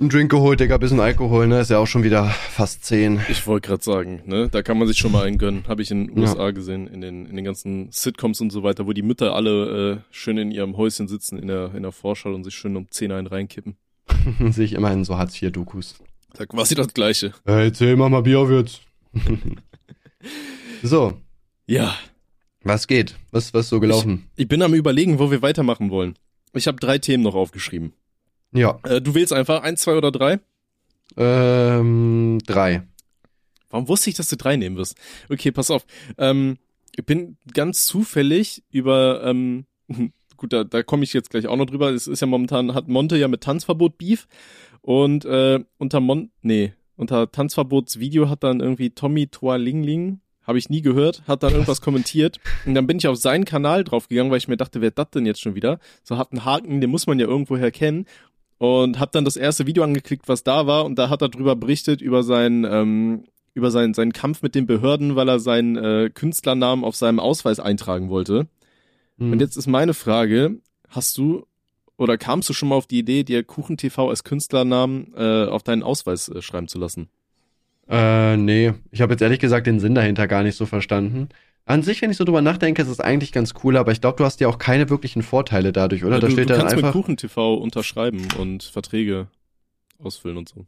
S2: einen Drink geholt, Digga, bisschen Alkohol, ne? Ist ja auch schon wieder fast zehn.
S3: Ich wollte gerade sagen, ne, da kann man sich schon mal einen gönnen. Habe ich in den USA gesehen, in den, in den ganzen Sitcoms und so weiter, wo die Mütter alle äh, schön in ihrem Häuschen sitzen in der, in der Vorschau und sich schön um 10 einen reinkippen. <laughs>
S2: Sehe ich immerhin so Hartz-IV-Dokus.
S3: Da quasi das Gleiche.
S2: Hey, erzähl mal mal Bier auf jetzt. <laughs> so,
S3: Ja,
S2: was geht? Was, was so gelaufen?
S3: ich bin am überlegen, wo wir weitermachen wollen. Ich habe drei Themen noch aufgeschrieben.
S2: Ja,
S3: Äh, du wählst einfach eins, zwei oder drei?
S2: ähm, drei.
S3: Warum wusste ich, dass du drei nehmen wirst? Okay, pass auf. Ähm, ich bin ganz zufällig über, ähm, <laughs> gut, da, da komme ich jetzt gleich auch noch drüber. Es ist ja momentan, hat Monte ja mit Tanzverbot Beef und äh, unter Mon, nee, unter Tanzverbotsvideo hat dann irgendwie Tommy Toalingling, habe ich nie gehört, hat dann irgendwas <laughs> kommentiert und dann bin ich auf seinen Kanal draufgegangen, weil ich mir dachte, wer das denn jetzt schon wieder? So hat einen Haken, den muss man ja irgendwoher kennen und hab dann das erste Video angeklickt, was da war und da hat er drüber berichtet über seinen ähm, über seinen seinen Kampf mit den Behörden, weil er seinen äh, Künstlernamen auf seinem Ausweis eintragen wollte.
S2: Hm.
S3: Und jetzt ist meine Frage, hast du oder kamst du schon mal auf die Idee, dir Kuchen TV als Künstlernamen äh, auf deinen Ausweis äh, schreiben zu lassen?
S2: Äh, nee. Ich habe jetzt ehrlich gesagt den Sinn dahinter gar nicht so verstanden. An sich, wenn ich so drüber nachdenke, ist es eigentlich ganz cool, aber ich glaube, du hast ja auch keine wirklichen Vorteile dadurch, oder?
S3: Ja,
S2: da
S3: du,
S2: steht
S3: du
S2: dann
S3: kannst
S2: einfach.
S3: mit Kuchen TV unterschreiben und Verträge ausfüllen und so.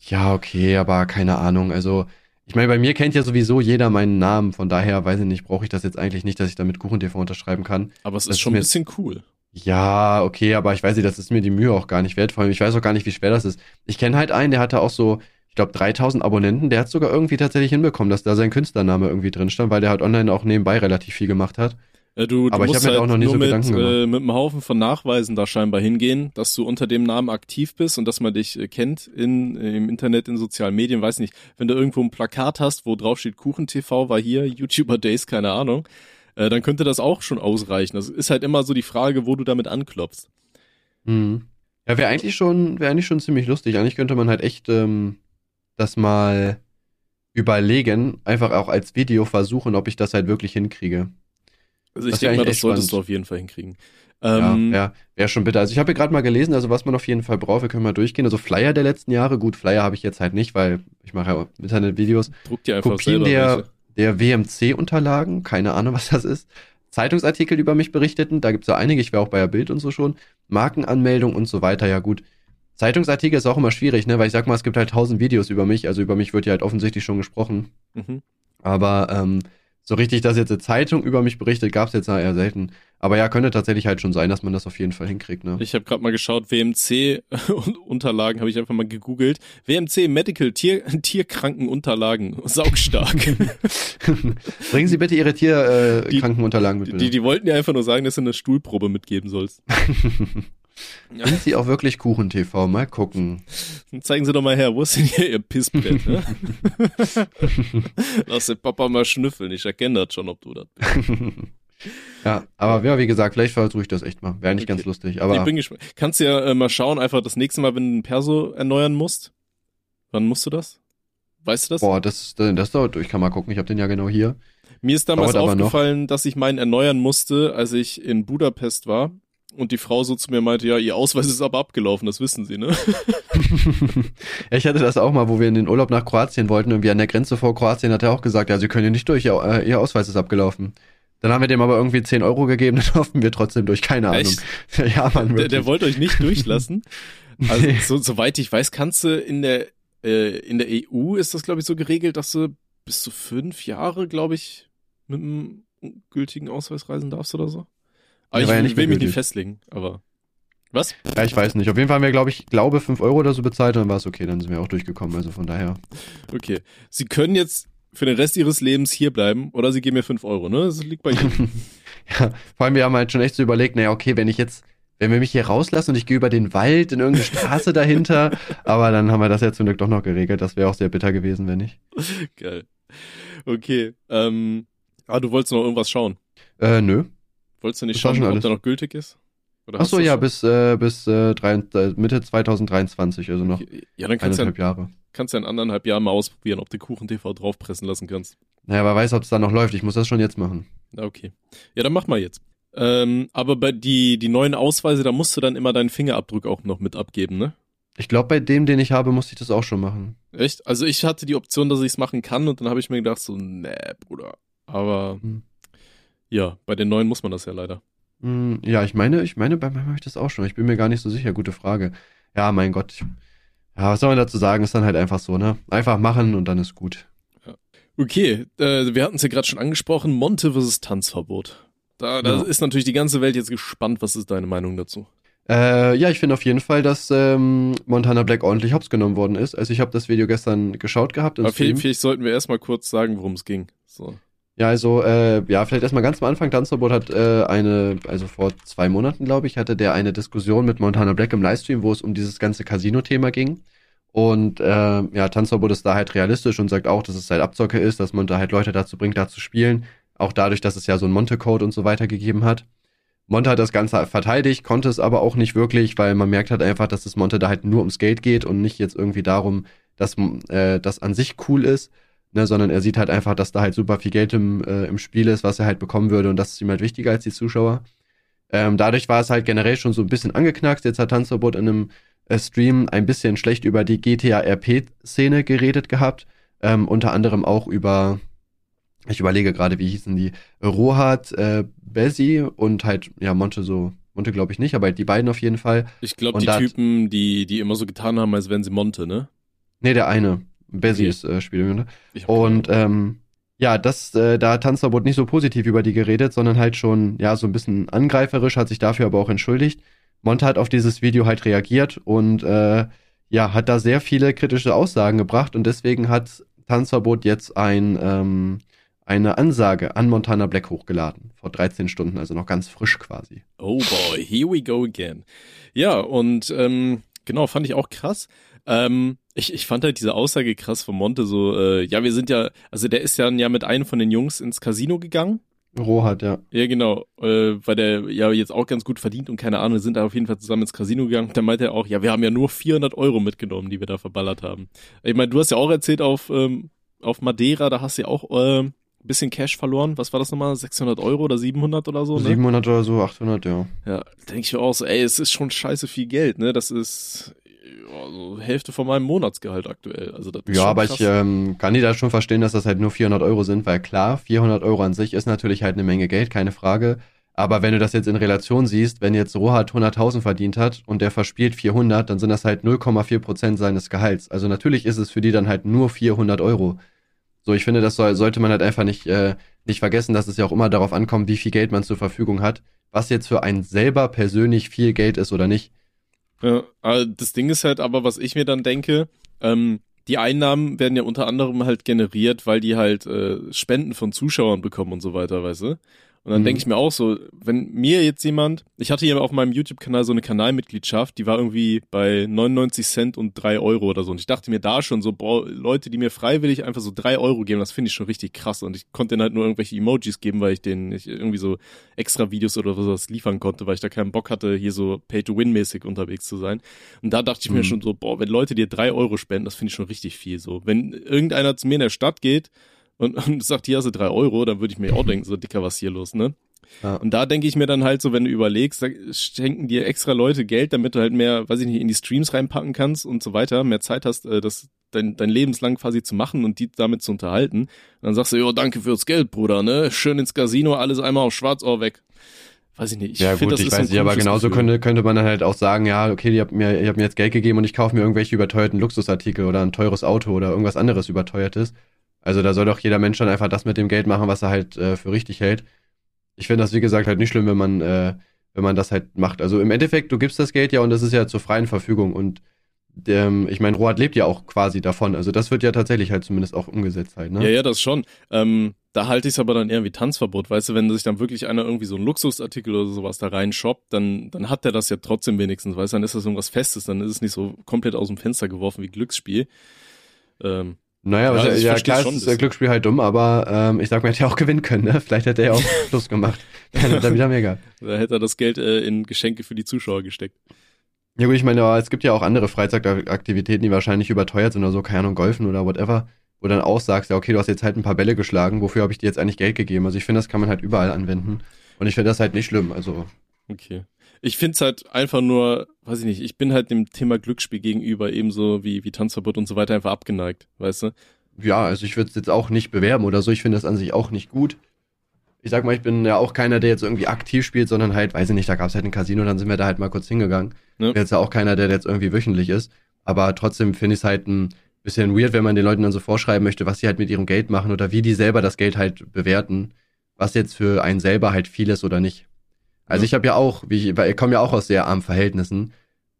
S2: Ja, okay, aber keine Ahnung. Also, ich meine, bei mir kennt ja sowieso jeder meinen Namen, von daher weiß ich nicht, brauche ich das jetzt eigentlich nicht, dass ich da mit KuchenTV unterschreiben kann.
S3: Aber es
S2: Das
S3: ist
S2: ist
S3: schon ein bisschen cool.
S2: Ja, okay, aber ich weiß nicht, das ist mir die Mühe auch gar nicht wert. Vor allem, ich weiß auch gar nicht, wie schwer das ist. Ich kenne halt einen, der hatte auch so, ich glaube, 3000 Abonnenten. Der hat sogar irgendwie tatsächlich hinbekommen, dass da sein Künstlername irgendwie drin stand, weil der halt online auch nebenbei relativ viel gemacht hat.
S3: Äh, du, du
S2: Aber ich
S3: musst
S2: hab mir da
S3: halt
S2: auch noch nie so
S3: mit,
S2: Gedanken gemacht.
S3: äh, mit einem Haufen von Nachweisen da scheinbar hingehen, dass du unter dem Namen aktiv bist und dass man dich äh, kennt in, äh, im Internet, in sozialen Medien, weiß nicht. Wenn du irgendwo ein Plakat hast, wo drauf steht Kuchen TV war hier, YouTuber Days, keine Ahnung, äh, dann könnte das auch schon ausreichen. Das ist halt immer so die Frage, wo du damit anklopfst.
S2: Hm. Ja, wäre eigentlich schon, wäre eigentlich schon ziemlich lustig. Eigentlich könnte man halt echt ähm, das mal überlegen, einfach auch als Video versuchen, ob ich das halt wirklich hinkriege.
S3: Also ich
S2: Das
S3: denke mal, das solltest
S2: spannend.
S3: du auf jeden Fall hinkriegen.
S2: Ja,
S3: Ähm,
S2: ja, wäre schon bitter. Also ich habe hier gerade mal gelesen, also was man auf jeden Fall braucht, wir können mal durchgehen. Also Flyer der letzten Jahre, gut, Flyer habe ich jetzt halt nicht, weil ich mache ja Internetvideos.
S3: Druck dir einfach
S2: Kopien der,
S3: welche.
S2: der WMC-Unterlagen, keine Ahnung, <laughs> was das ist. Zeitungsartikel über mich berichteten, da gibt's ja einige, ich war auch bei der Bild und so schon. Markenanmeldung und so weiter, ja gut. Zeitungsartikel ist auch immer schwierig, ne, weil ich sag mal, es gibt halt tausend Videos über mich, also über mich wird ja halt offensichtlich schon gesprochen.
S3: Mhm.
S2: Aber ähm, so richtig, dass jetzt eine Zeitung über mich berichtet, gab's jetzt eher selten. Aber ja, könnte tatsächlich halt schon sein, dass man das auf jeden Fall hinkriegt, ne?
S3: Ich habe gerade mal geschaut, WMC <laughs> und Unterlagen habe ich einfach mal gegoogelt. WMC Medical Tier, <laughs> Tierkrankenunterlagen, saugstark. <laughs>
S2: Bringen Sie bitte Ihre Tierkrankenunterlagen mit.
S3: die, die, die wollten dir einfach nur sagen, dass du eine Stuhlprobe mitgeben sollst. Ja.
S2: Sind Sie auch wirklich Kuchen-TV? Mal gucken.
S3: Dann zeigen Sie doch mal her, wo ist denn hier Ihr Pissbrett? Ne? <laughs> Lass den Papa mal schnüffeln, ich erkenne das schon, ob du das bist. <laughs>
S2: ja, aber ja, wie gesagt, vielleicht versuche ich das echt mal. Wäre nicht
S3: Okay.
S2: ganz lustig,
S3: ich
S2: aber
S3: bin gespannt. Kannst du ja äh, mal schauen, einfach das nächste Mal, wenn du ein Perso erneuern musst. Wann musst du das? Weißt du das?
S2: boah, das, das dauert. Ich kann mal gucken, ich habe den ja genau hier.
S3: Mir ist damals
S2: Dauert
S3: aufgefallen, dass ich meinen erneuern musste, als ich in Budapest war. Und die Frau so zu mir meinte, ja, ihr Ausweis ist aber abgelaufen, das wissen Sie, ne? <laughs>
S2: ich hatte das auch mal, wo wir in den Urlaub nach Kroatien wollten. Irgendwie an der Grenze vor Kroatien hat er auch gesagt, ja, Sie können hier nicht durch, Ihr, äh, Ihr Ausweis ist abgelaufen. Dann haben wir dem aber irgendwie 10 Euro gegeben, <laughs> dann durften wir trotzdem durch, keine Ahnung.
S3: Echt?
S2: ja, Mann,
S3: Der, der wollte euch nicht durchlassen. <laughs> Also,
S2: Nee.
S3: so, soweit ich weiß, kannst du in der, äh, in der EU ist das, glaube ich, so geregelt, dass du bis zu fünf Jahre, glaube ich, mit einem gültigen Ausweis reisen darfst oder so. Aber ich
S2: ja
S3: will,
S2: nicht
S3: will mich nicht festlegen, aber. Was?
S2: Ja, ich weiß nicht. Auf jeden Fall haben wir, glaube ich, glaube 5 Euro oder so bezahlt und dann war es okay, dann sind wir auch durchgekommen. Also von daher.
S3: Okay. Sie können jetzt für den Rest ihres Lebens hier bleiben oder sie geben mir 5 Euro, ne? Das liegt bei Ihnen. <laughs>
S2: Ja, vor allem, wir haben halt schon echt so überlegt, naja, okay, wenn ich jetzt, wenn wir mich hier rauslassen und ich gehe über den Wald in irgendeine Straße dahinter, <laughs> aber dann haben wir das ja zum Glück doch noch geregelt. Das wäre auch sehr bitter gewesen, wenn nicht.
S3: Geil. Okay. Ähm, ah, du wolltest noch irgendwas schauen.
S2: Äh, nö.
S3: Wolltest du nicht schauen, ob der noch gültig ist? Oder
S2: Ach
S3: hast
S2: so,
S3: du
S2: ja,
S3: schon?
S2: bis, äh, bis äh, drei, äh, Mitte 2023, also noch
S3: Ja, dann kannst du ja,
S2: eineinhalb Jahre.
S3: kannst du ja in anderthalb Jahren mal ausprobieren, ob du Kuchen TV draufpressen lassen kannst.
S2: Naja, wer weiß, ob es da noch läuft. Ich muss das schon jetzt machen.
S3: Okay. Ja, dann mach mal jetzt. Ähm, aber bei die, die neuen Ausweise, da musst du dann immer deinen Fingerabdruck auch noch mit abgeben, ne?
S2: Ich glaube, bei dem, den ich habe, musste ich das auch schon machen.
S3: Echt? Also ich hatte die Option, dass ich es machen kann und dann habe ich mir gedacht, so, nee, Bruder. Aber
S2: Hm.
S3: Ja, bei den neuen muss man das ja leider.
S2: Hm, ja, ich meine, ich meine, bei meinem habe ich das auch schon. Ich bin mir gar nicht so sicher. Gute Frage. Ja, mein Gott. Ich, ja, was soll man dazu sagen? Ist dann halt einfach so, ne? Einfach machen und dann ist gut.
S3: Okay, äh, wir hatten es ja gerade schon angesprochen, Monte versus Tanzverbot. Da, da
S2: Ja.
S3: ist natürlich die ganze Welt jetzt gespannt. Was ist deine Meinung dazu?
S2: Äh, ja, ich finde auf jeden Fall, dass ähm, Montana Black ordentlich hops genommen worden ist. Also ich habe das Video gestern geschaut gehabt im
S3: Aber
S2: Stream.
S3: vielleicht, vielleicht sollten wir erstmal kurz sagen, worum es ging. So.
S2: Ja, also, äh, ja, vielleicht erstmal ganz am Anfang. Tanzverbot hat äh, eine, also vor zwei Monaten, glaube ich, hatte der eine Diskussion mit Montana Black im Livestream, wo es um dieses ganze Casino-Thema ging. Und äh, ja, Tanzverbot ist da halt realistisch und sagt auch, dass es halt Abzocke ist, dass Monte halt Leute dazu bringt, da zu spielen. Auch dadurch, dass es ja so einen Monte-Code und so weiter gegeben hat. Monte hat das Ganze verteidigt, konnte es aber auch nicht wirklich, weil man merkt halt einfach, dass es Monte da halt nur ums Geld geht und nicht jetzt irgendwie darum, dass äh, das an sich cool ist, ne, sondern er sieht halt einfach, dass da halt super viel Geld im, äh, im Spiel ist, was er halt bekommen würde und das ist ihm halt wichtiger als die Zuschauer. Ähm, dadurch war es halt generell schon so ein bisschen angeknackst. Jetzt hat Tanzverbot in einem äh, Stream ein bisschen schlecht über die GTA RP-Szene geredet gehabt. Ähm, unter anderem auch über, ich überlege gerade, wie hießen die, Rohat, äh, Bessi und halt, ja, Monte so, Monte glaube ich nicht, aber halt die beiden auf jeden Fall.
S3: Ich glaube, die Typen, die, die immer so getan haben, als wären sie Monte, ne?
S2: Nee, der eine. Bessi
S3: Okay.
S2: ist äh,
S3: keine
S2: Und ähm, ja, das, äh, da hat Tanzverbot nicht so positiv über die geredet, sondern halt schon, ja, so ein bisschen angreiferisch, hat sich dafür aber auch entschuldigt. Monte hat auf dieses Video halt reagiert und äh, ja, hat da sehr viele kritische Aussagen gebracht und deswegen hat Tanzverbot jetzt ein, ähm, eine Ansage an Montana Black hochgeladen. Vor 13 Stunden, also noch ganz frisch quasi.
S3: Oh boy, here we go again. Ja, und ähm, genau, fand ich auch krass. Ähm, ich, ich fand halt diese Aussage krass von Monte, so, äh, ja, wir sind ja, also der ist ja, ja mit einem von den Jungs ins Casino gegangen.
S2: Rohat, ja.
S3: Ja, genau, äh, weil der ja jetzt auch ganz gut verdient und keine Ahnung, wir sind da auf jeden Fall zusammen ins Casino gegangen. Da meinte er auch, ja, wir haben ja nur 400 Euro mitgenommen, die wir da verballert haben. Ich meine, du hast ja auch erzählt auf, ähm, auf Madeira, da hast du ja auch äh, ein bisschen Cash verloren. Was war das nochmal? 600 Euro oder 700 oder so, ne?
S2: 700 oder so, 800, ja.
S3: Ja, denke ich mir auch so, ey, es ist schon scheiße viel Geld, ne? Das ist ja, so Hälfte von meinem Monatsgehalt aktuell. Also das ist
S2: Ja, aber
S3: krass.
S2: ich ähm, kann die da schon verstehen, dass das halt nur 400 Euro sind, weil klar, 400 Euro an sich ist natürlich halt eine Menge Geld, keine Frage. Aber wenn du das jetzt in Relation siehst, wenn jetzt Rohat 100.000 verdient hat und der verspielt 400, dann sind das halt 0,4 Prozent seines Gehalts. Also natürlich ist es für die dann halt nur 400 Euro. So, ich finde, das soll, sollte man halt einfach nicht, äh, nicht vergessen, dass es ja auch immer darauf ankommt, wie viel Geld man zur Verfügung hat, was jetzt für einen selber persönlich viel Geld ist oder nicht.
S3: Ja, aber das Ding ist halt aber, was ich mir dann denke, ähm, die Einnahmen werden ja unter anderem halt generiert, weil die halt äh, Spenden von Zuschauern bekommen und so weiter, weißt du? Und dann
S2: Mhm.
S3: denke ich mir auch so, wenn mir jetzt jemand, ich hatte hier auf meinem YouTube-Kanal so eine Kanalmitgliedschaft, die war irgendwie bei 99 Cent und 3 Euro oder so. Und ich dachte mir da schon so, boah, Leute, die mir freiwillig einfach so 3 Euro geben, das finde ich schon richtig krass. Und ich konnte denen halt nur irgendwelche Emojis geben, weil ich denen nicht irgendwie so extra Videos oder sowas liefern konnte, weil ich da keinen Bock hatte, hier so Pay-to-Win-mäßig unterwegs zu sein. Und da dachte ich mir
S2: Mhm.
S3: schon so, boah, wenn Leute dir 3 Euro spenden, das finde ich schon richtig viel. So, wenn irgendeiner zu mir in der Stadt geht und, und sagt, hier hast du drei Euro, dann würde ich mir auch denken, so dicker, was hier los, ne?
S2: Ja.
S3: Und da denke ich mir dann halt so, wenn du überlegst, schenken dir extra Leute Geld, damit du halt mehr, weiß ich nicht, in die Streams reinpacken kannst und so weiter, mehr Zeit hast, äh, das dein, dein Lebenslang quasi zu machen und die damit zu unterhalten. Und dann sagst du, jo, danke fürs Geld, Bruder, ne? Schön ins Casino, alles einmal auf Schwarzohr weg. Weiß ich nicht. Ich
S2: ja
S3: find,
S2: gut,
S3: das
S2: ich
S3: ist
S2: weiß nicht, aber genauso
S3: Gefühl.
S2: könnte, könnte man dann halt auch sagen, ja, okay, ihr habt mir, ihr habt mir jetzt Geld gegeben und ich kaufe mir irgendwelche überteuerten Luxusartikel oder ein teures Auto oder irgendwas anderes überteuertes. Also da soll doch jeder Mensch dann einfach das mit dem Geld machen, was er halt äh, für richtig hält. Ich finde das, wie gesagt, halt nicht schlimm, wenn man, äh, wenn man das halt macht. Also im Endeffekt, du gibst das Geld ja und das ist ja zur freien Verfügung. Und ähm, ich meine, Rohat lebt ja auch quasi davon. Also das wird ja tatsächlich halt zumindest auch umgesetzt halt, ne?
S3: Ja, ja, das schon. Ähm, da halte ich es aber dann eher wie Tanzverbot. Weißt du, wenn sich dann wirklich einer irgendwie so einen Luxusartikel oder sowas da rein shoppt, dann, dann hat der das ja trotzdem wenigstens. Weißt du, dann ist das irgendwas Festes. Dann ist es nicht so komplett aus dem Fenster geworfen wie Glücksspiel.
S2: Ähm, naja, ja, ja, ja klar ist das Glücksspiel halt dumm, aber ähm, ich sag mal, hätte ja auch gewinnen können, ne? Vielleicht hätte er ja auch <laughs> Schluss gemacht. Dann hätte er wieder mehr gehabt.
S3: Da hätte er das Geld äh, in Geschenke für die Zuschauer gesteckt.
S2: Ja gut, ich meine, es gibt ja auch andere Freizeitaktivitäten, die wahrscheinlich überteuert sind oder so, keine Ahnung, Golfen oder whatever, wo dann auch sagst, ja, okay, du hast jetzt halt ein paar Bälle geschlagen, wofür habe ich dir jetzt eigentlich Geld gegeben? Also ich finde, das kann man halt überall anwenden. Und ich finde das halt nicht schlimm, also.
S3: Okay. Ich finde es halt einfach nur, weiß ich nicht, ich bin halt dem Thema Glücksspiel gegenüber ebenso wie, wie Tanzverbot und so weiter einfach abgeneigt, weißt du?
S2: Ja, also ich würde es jetzt auch nicht bewerben oder so. Ich finde das an sich auch nicht gut. Ich sag mal, ich bin ja auch keiner, der jetzt irgendwie aktiv spielt, sondern halt, weiß ich nicht, da gab es halt ein Casino, dann sind wir da halt mal kurz hingegangen. Ja. Ich bin jetzt ja auch keiner, der jetzt irgendwie wöchentlich ist. Aber trotzdem finde ich es halt ein bisschen weird, wenn man den Leuten dann so vorschreiben möchte, was sie halt mit ihrem Geld machen oder wie die selber das Geld halt bewerten, was jetzt für einen selber halt viel ist oder nicht. Also ja. ich habe ja auch, wie ich, ich komme ja auch aus sehr armen Verhältnissen.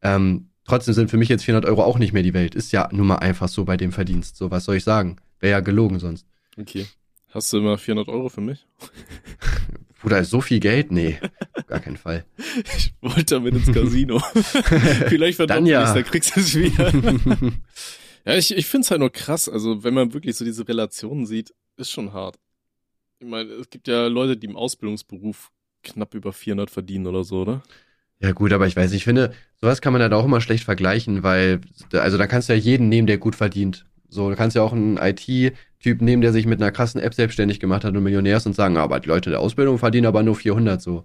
S2: Ähm, trotzdem sind für mich jetzt 400 Euro auch nicht mehr die Welt. Ist ja nun mal einfach so bei dem Verdienst. So, was soll ich sagen? Wäre ja gelogen sonst.
S3: Okay. Hast du immer 400 Euro für mich? <laughs>
S2: Bruder, so viel Geld? Nee, gar keinen Fall. <laughs>
S3: Ich wollte damit ins Casino. <laughs> Vielleicht verdoppelt ja. da kriegst du es wieder. ja, ich, ich finde es halt nur krass. Also, wenn man wirklich so diese Relationen sieht, ist schon hart. Ich meine, es gibt ja Leute, die im Ausbildungsberuf knapp über 400 verdienen oder so, oder?
S2: Ja gut, aber ich weiß, ich finde, sowas kann man halt auch immer schlecht vergleichen, weil, also da kannst du ja jeden nehmen, der gut verdient. So, du kannst ja auch einen IT-Typ nehmen, der sich mit einer krassen App selbstständig gemacht hat und Millionär ist und sagen, aber die Leute der Ausbildung verdienen aber nur 400 so.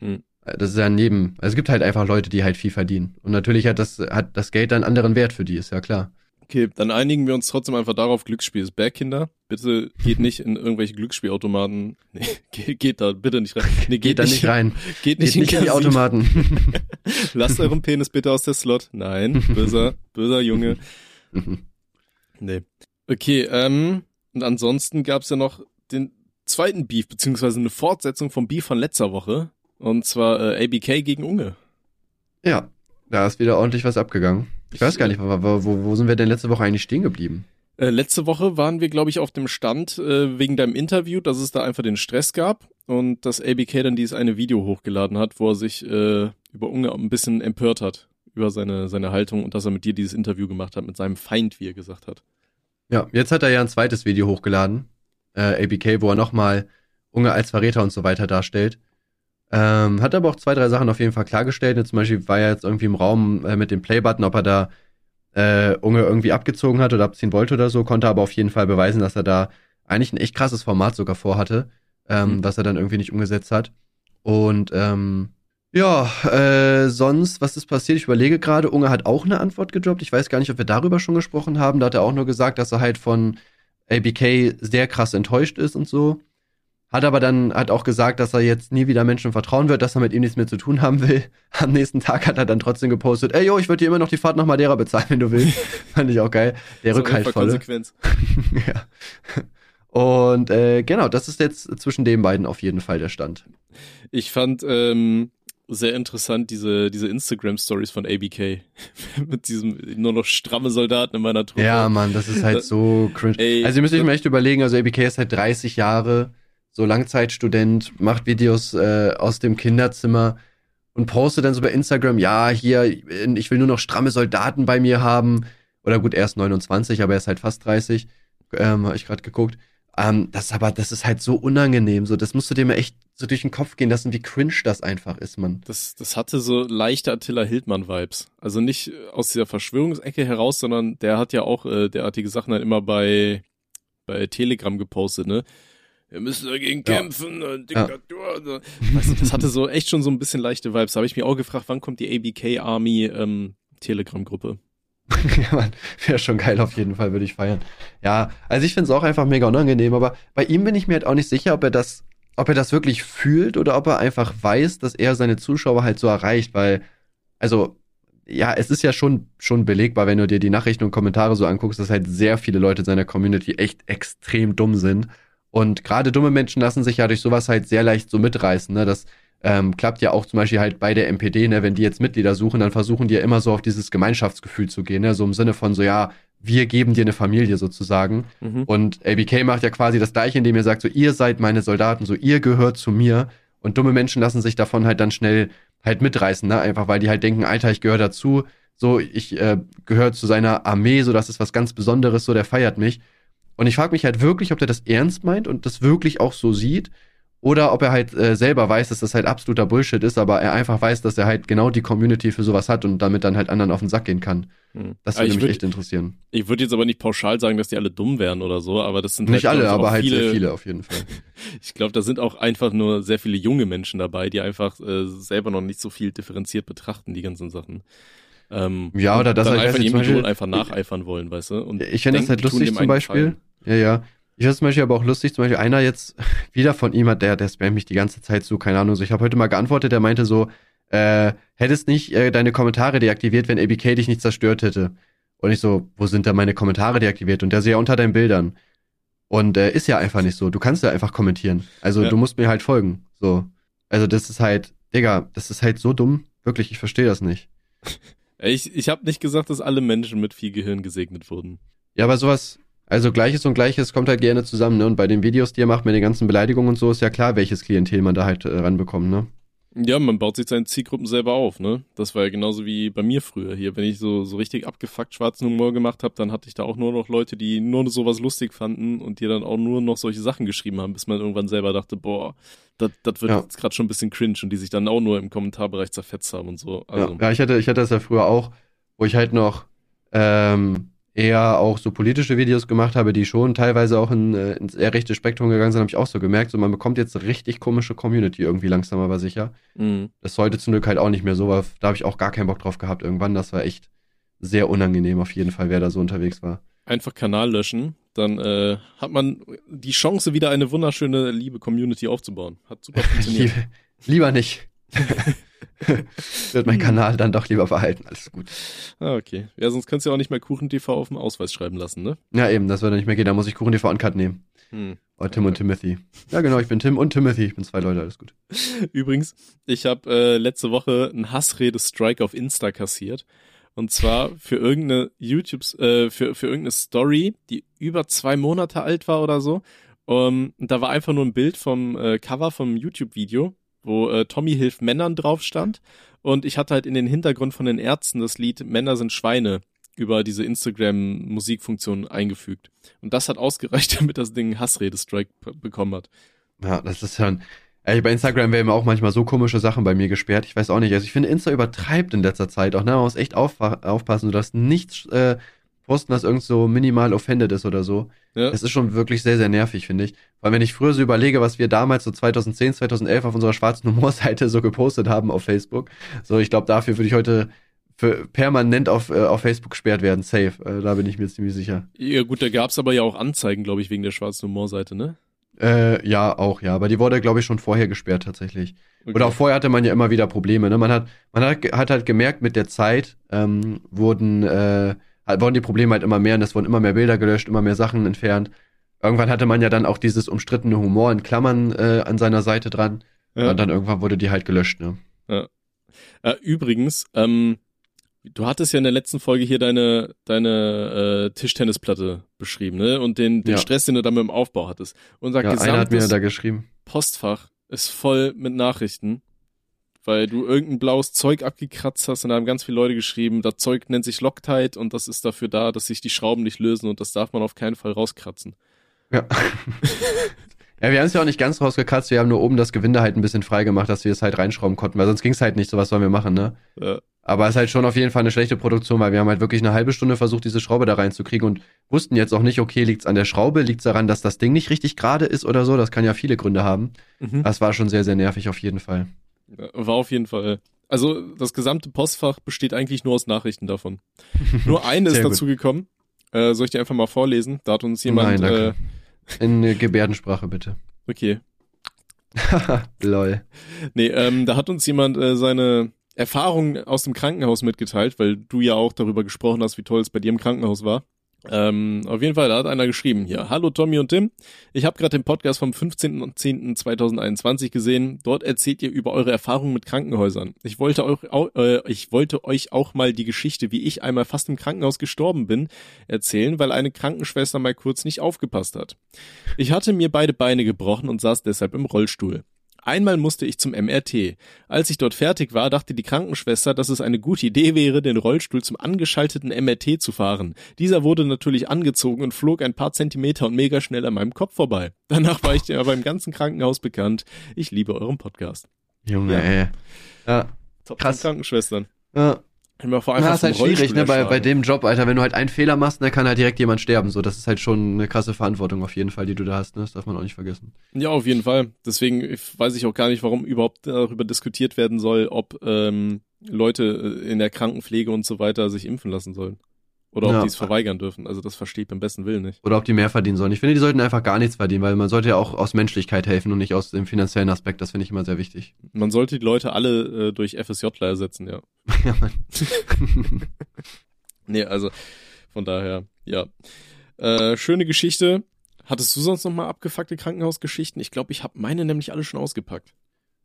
S2: Mhm. Das ist ja neben, also es gibt halt einfach Leute, die halt viel verdienen. Und natürlich hat das, hat das Geld dann anderen Wert für die, ist ja klar.
S3: Okay, dann einigen wir uns trotzdem einfach darauf, Glücksspiel ist back, Kinder. Bitte geht nicht in irgendwelche Glücksspielautomaten. <laughs> Nee, geht, geht da bitte nicht rein. Nee,
S2: geht, geht da nicht rein. <laughs>
S3: Geht nicht, geht nicht in, in die Automaten. <laughs> Lasst euren Penis bitte aus der Slot. Nein, böser, böser Junge. Nee. Okay, ähm, und ansonsten gab's ja noch den zweiten Beef, beziehungsweise eine Fortsetzung vom Beef von letzter Woche. Und zwar äh, ABK gegen Unge.
S2: Ja, da ist wieder ordentlich was abgegangen. Ich weiß gar nicht, wo, wo, wo sind wir denn letzte Woche eigentlich stehen geblieben?
S3: Äh, letzte Woche waren wir, glaube ich, auf dem Stand äh, wegen deinem Interview, dass es da einfach den Stress gab und dass ABK dann dieses eine Video hochgeladen hat, wo er sich äh, über Unge ein bisschen empört hat über seine, seine Haltung und dass er mit dir dieses Interview gemacht hat, mit seinem Feind, wie er gesagt hat.
S2: Ja, jetzt hat er ja ein zweites Video hochgeladen, äh, ABK, wo er nochmal Unge als Verräter und so weiter darstellt. Ähm, hat aber auch zwei, drei Sachen auf jeden Fall klargestellt. Zum Beispiel war er jetzt irgendwie im Raum äh, mit dem Playbutton, ob er da äh, Unge irgendwie abgezogen hat oder abziehen wollte oder so, konnte aber auf jeden Fall beweisen, dass er da eigentlich ein echt krasses Format sogar vorhatte, ähm, mhm. was er dann irgendwie nicht umgesetzt hat. Und ähm, ja, äh, sonst, was ist passiert? Ich überlege gerade, Unge hat auch eine Antwort gedroppt. Ich weiß gar nicht, ob wir darüber schon gesprochen haben. Da hat er auch nur gesagt, dass er halt von ABK sehr krass enttäuscht ist und so. Hat aber dann hat auch gesagt, dass er jetzt nie wieder Menschen vertrauen wird, dass er mit ihm nichts mehr zu tun haben will. <laughs> Am nächsten Tag hat er dann trotzdem gepostet, ey, yo, ich würde dir immer noch die Fahrt nach Madeira bezahlen, wenn du willst. <laughs> Fand ich auch geil. Der Rückhaltvolle. Konsequenz. <laughs> ja. Und äh, genau, das ist jetzt zwischen den beiden auf jeden Fall der Stand.
S3: Ich fand ähm, sehr interessant diese, diese Instagram-Stories von ABK. Mit diesem nur noch stramme Soldaten in meiner Truppe.
S2: Ja, Mann, das ist halt so cringe. Ey, also ihr müsst euch mal echt überlegen, also ABK ist halt 30 Jahre so Langzeitstudent, macht Videos äh, aus dem Kinderzimmer und postet dann so bei Instagram, ja, hier, ich will nur noch stramme Soldaten bei mir haben. Oder gut, er ist 29, aber er ist halt fast 30. Ähm, habe ich gerade geguckt. Ähm, das aber, das ist halt so unangenehm. So, das musst du dir mal echt so durch den Kopf gehen lassen, wie cringe das einfach ist, man.
S3: Das, das hatte so leichte Attila Hildmann-Vibes. Also nicht aus dieser Verschwörungsecke heraus, sondern der hat ja auch äh, derartige Sachen dann immer bei, bei Telegram gepostet, ne? Wir müssen dagegen ja. kämpfen, äh, Diktatur. Ja. Weißt du, das hatte so echt schon so ein bisschen leichte Vibes. Da habe ich mich auch gefragt, wann kommt die ABK Army ähm, Telegram-Gruppe? <laughs>
S2: ja, man, wäre schon geil auf jeden Fall, würde ich feiern. Ja, also ich finde es auch einfach mega unangenehm, aber bei ihm bin ich mir halt auch nicht sicher, ob er das, ob er das wirklich fühlt oder ob er einfach weiß, dass er seine Zuschauer halt so erreicht, weil, also, ja, es ist ja schon, schon belegbar, wenn du dir die Nachrichten und Kommentare so anguckst, dass halt sehr viele Leute seiner Community echt extrem dumm sind. Und gerade dumme Menschen lassen sich ja durch sowas halt sehr leicht so mitreißen. Ne? Das ähm, klappt ja auch zum Beispiel halt bei der MPD, ne? wenn die jetzt Mitglieder suchen, dann versuchen die ja immer so auf dieses Gemeinschaftsgefühl zu gehen, ne? so im Sinne von so, ja, wir geben dir eine Familie sozusagen. Mhm. Und ABK macht ja quasi das gleiche, indem er sagt, so, ihr seid meine Soldaten, so, ihr gehört zu mir. Und dumme Menschen lassen sich davon halt dann schnell halt mitreißen, ne? Einfach weil die halt denken, Alter, ich gehöre dazu, so, ich äh, gehöre zu seiner Armee, so, das ist was ganz Besonderes, so, der feiert mich. Und ich frage mich halt wirklich, ob der das ernst meint und das wirklich auch so sieht. Oder ob er halt äh, selber weiß, dass das halt absoluter Bullshit ist, aber er einfach weiß, dass er halt genau die Community für sowas hat und damit dann halt anderen auf den Sack gehen kann. Hm. Das würde mich würd, echt interessieren.
S3: Ich würde jetzt aber nicht pauschal sagen, dass die alle dumm wären oder so, aber das sind
S2: nicht halt, alle, aber halt viele, sehr viele auf jeden Fall. <laughs>
S3: ich glaube, da sind auch einfach nur sehr viele junge Menschen dabei, die einfach äh, selber noch nicht so viel differenziert betrachten, die ganzen Sachen. Ähm,
S2: ja, oder das
S3: dann halt einfach ihrem Idol einfach nacheifern wollen, weißt du?
S2: Und ich finde das halt lustig zum Beispiel. Ja, ja. Ich finde zum Beispiel aber auch lustig, zum Beispiel einer jetzt <laughs> wieder von ihm hat, der, der spammt mich die ganze Zeit so, keine Ahnung, so ich habe heute mal geantwortet, der meinte so, äh, hättest nicht äh, deine Kommentare deaktiviert, wenn ABK dich nicht zerstört hätte. Und ich so, wo sind da meine Kommentare deaktiviert? Und der so, ja, unter deinen Bildern. Und äh, ist ja einfach nicht so. Du kannst ja einfach kommentieren. Also ja. du musst mir halt folgen. So. Also das ist halt, Digga, das ist halt so dumm. Wirklich, ich verstehe das nicht. <laughs>
S3: Ich, ich habe nicht gesagt, dass alle Menschen mit viel Gehirn gesegnet wurden.
S2: Ja, aber sowas, also Gleiches und Gleiches kommt halt gerne zusammen, ne? Und bei den Videos, die ihr macht mit den ganzen Beleidigungen und so, ist ja klar, welches Klientel man da halt äh, ranbekommt, ne?
S3: Ja, man baut sich seine Zielgruppen selber auf, ne? Das war ja genauso wie bei mir früher hier. Wenn ich so, so richtig abgefuckt schwarzen Humor gemacht habe, dann hatte ich da auch nur noch Leute, die nur sowas lustig fanden und die dann auch nur noch solche Sachen geschrieben haben, bis man irgendwann selber dachte, boah, das wird ja. jetzt gerade schon ein bisschen cringe und die sich dann auch nur im Kommentarbereich zerfetzt haben und so.
S2: Also. Ja, ja, ich hatte, ich hatte das ja früher auch, wo ich halt noch ähm, eher auch so politische Videos gemacht habe, die schon teilweise auch in, äh, ins eher rechte Spektrum gegangen sind, habe ich auch so gemerkt. So, man bekommt jetzt eine richtig komische Community irgendwie langsam aber sicher. Mhm. Das sollte zum Glück halt auch nicht mehr so, war, da habe ich auch gar keinen Bock drauf gehabt irgendwann. Das war echt sehr unangenehm auf jeden Fall, wer da so unterwegs war.
S3: Einfach Kanal löschen, dann äh, hat man die Chance, wieder eine wunderschöne, liebe Community aufzubauen. Hat super <laughs> funktioniert.
S2: lieber nicht. <laughs> <laughs> Wird mein Kanal dann doch lieber verhalten. Alles gut.
S3: Ah, okay. Ja, sonst kannst du ja auch nicht mehr KuchenTV auf dem Ausweis schreiben lassen, ne?
S2: Ja, eben, das würde nicht mehr gehen. Da muss ich KuchenTV Uncut nehmen. Hm. Oder Tim okay. und Timothy. Ja, genau, ich bin Tim und Timothy. Ich bin zwei Leute, alles gut. <laughs>
S3: Übrigens, ich habe äh, letzte Woche einen Hassrede-Strike auf Insta kassiert. Und zwar für irgendeine YouTube, äh, für, für irgendeine Story, die über zwei Monate alt war oder so. Um, und da war einfach nur ein Bild vom äh, Cover vom YouTube-Video wo äh, Tommy hilft Männern drauf stand. Und ich hatte halt in den Hintergrund von den Ärzten das Lied Männer sind Schweine über diese Instagram-Musikfunktion eingefügt. Und das hat ausgereicht, <laughs> damit das Ding Hassrede-Strike bekommen hat.
S2: Ja, das ist ja ein. Ey, bei Instagram werden auch manchmal so komische Sachen bei mir gesperrt. Ich weiß auch nicht. Also ich finde, Insta übertreibt in letzter Zeit auch. Ne? Man muss echt auf, aufpassen. Darfst nichts äh, posten, das irgend so minimal offended ist oder so. Ja. Das ist schon wirklich sehr, sehr nervig, finde ich. Weil wenn ich früher so überlege, was wir damals so 2010, 2011 auf unserer schwarzen <laughs> Humorseite so gepostet haben auf Facebook, so ich glaube, dafür würde ich heute für permanent auf, äh, auf Facebook gesperrt werden, safe. Äh, da bin ich mir ziemlich sicher.
S3: Ja gut, da gab's aber ja auch Anzeigen, glaube ich, wegen der schwarzen Humorseite, ne?
S2: Äh, ja, auch, ja. Aber die wurde, glaube ich, schon vorher gesperrt tatsächlich. Okay. Oder auch vorher hatte man ja immer wieder Probleme. Ne? Man hat, man hat, hat halt gemerkt, mit der Zeit ähm, wurden äh, wurden die Probleme halt immer mehr und es wurden immer mehr Bilder gelöscht, immer mehr Sachen entfernt. Irgendwann hatte man ja dann auch dieses umstrittene Humor in Klammern äh, an seiner Seite dran. Ja. Und dann irgendwann wurde die halt gelöscht, ne?
S3: Ja. Äh, übrigens, ähm, du hattest ja in der letzten Folge hier deine, deine äh, Tischtennisplatte beschrieben, ne? Und den, den ja. Stress, den du da mit dem Aufbau hattest. Unser
S2: ja, gesamtes hat mir da geschrieben.
S3: Postfach ist voll mit Nachrichten weil du irgendein blaues Zeug abgekratzt hast und da haben ganz viele Leute geschrieben, das Zeug nennt sich Loctite und das ist dafür da, dass sich die Schrauben nicht lösen und das darf man auf keinen Fall rauskratzen.
S2: Ja. <laughs> ja, wir haben es ja auch nicht ganz rausgekratzt, wir haben nur oben das Gewinde halt ein bisschen frei gemacht, dass wir es halt reinschrauben konnten, weil sonst ging es halt nicht, so was sollen wir machen, ne? Ja. Aber es ist halt schon auf jeden Fall eine schlechte Produktion, weil wir haben halt wirklich eine halbe Stunde versucht, diese Schraube da reinzukriegen und wussten jetzt auch nicht, okay, liegt's an der Schraube, liegt's daran, dass das Ding nicht richtig gerade ist oder so, das kann ja viele Gründe haben. Mhm. Das war schon sehr, sehr nervig auf jeden Fall.
S3: War auf jeden Fall. Also das gesamte Postfach besteht eigentlich nur aus Nachrichten davon. <laughs> nur eine ist dazu gekommen. Äh, soll ich dir einfach mal vorlesen? Da hat uns jemand.
S2: Nein, äh, In Gebärdensprache bitte.
S3: Okay. <laughs>
S2: Lol.
S3: Nee, ähm, da hat uns jemand äh, seine Erfahrungen aus dem Krankenhaus mitgeteilt, weil du ja auch darüber gesprochen hast, wie toll es bei dir im Krankenhaus war. Ähm, auf jeden Fall, da hat einer geschrieben hier. Hallo Tommy und Tim. Ich habe gerade den Podcast vom 15.10.2021 gesehen. Dort erzählt ihr über eure Erfahrungen mit Krankenhäusern. Ich wollte, euch, äh, ich wollte euch auch mal die Geschichte, wie ich einmal fast im Krankenhaus gestorben bin, erzählen, weil eine Krankenschwester mal kurz nicht aufgepasst hat. Ich hatte mir beide Beine gebrochen und saß deshalb im Rollstuhl. Einmal musste ich zum MRT. Als ich dort fertig war, dachte die Krankenschwester, dass es eine gute Idee wäre, den Rollstuhl zum angeschalteten MRT zu fahren. Dieser wurde natürlich angezogen und flog ein paar Zentimeter und mega schnell an meinem Kopf vorbei. Danach war ich aber im ganzen Krankenhaus bekannt. Ich liebe euren Podcast.
S2: Junge,
S3: Ja.
S2: ey. Ja,
S3: Top
S2: Krass.
S3: Krankenschwestern.
S2: ja.
S3: Immer vor
S2: Ja,
S3: allem
S2: ist halt schwierig, ne, bei, bei dem Job, Alter. Wenn du halt einen Fehler machst, dann kann halt direkt jemand sterben. So, das ist halt schon eine krasse Verantwortung auf jeden Fall, die du da hast, ne? Das darf man auch nicht vergessen.
S3: Ja, auf jeden Fall. Deswegen weiß ich auch gar nicht, warum überhaupt darüber diskutiert werden soll, ob ähm, Leute äh, in der Krankenpflege und so weiter sich impfen lassen sollen. Oder ob
S2: Ja.
S3: die es verweigern dürfen. Also das verstehe ich beim besten Willen nicht.
S2: Oder ob die mehr verdienen sollen. Ich finde, die sollten einfach gar nichts verdienen, weil man sollte ja auch aus Menschlichkeit helfen und nicht aus dem finanziellen Aspekt. Das finde ich immer sehr wichtig.
S3: Man sollte die Leute alle äh, durch FSJler ersetzen, ja. <laughs>
S2: ja, Mann. <laughs>
S3: Nee, also von daher, ja. Äh, schöne Geschichte. Hattest du sonst noch mal abgefuckte Krankenhausgeschichten? Ich glaube, ich habe meine nämlich alle schon ausgepackt.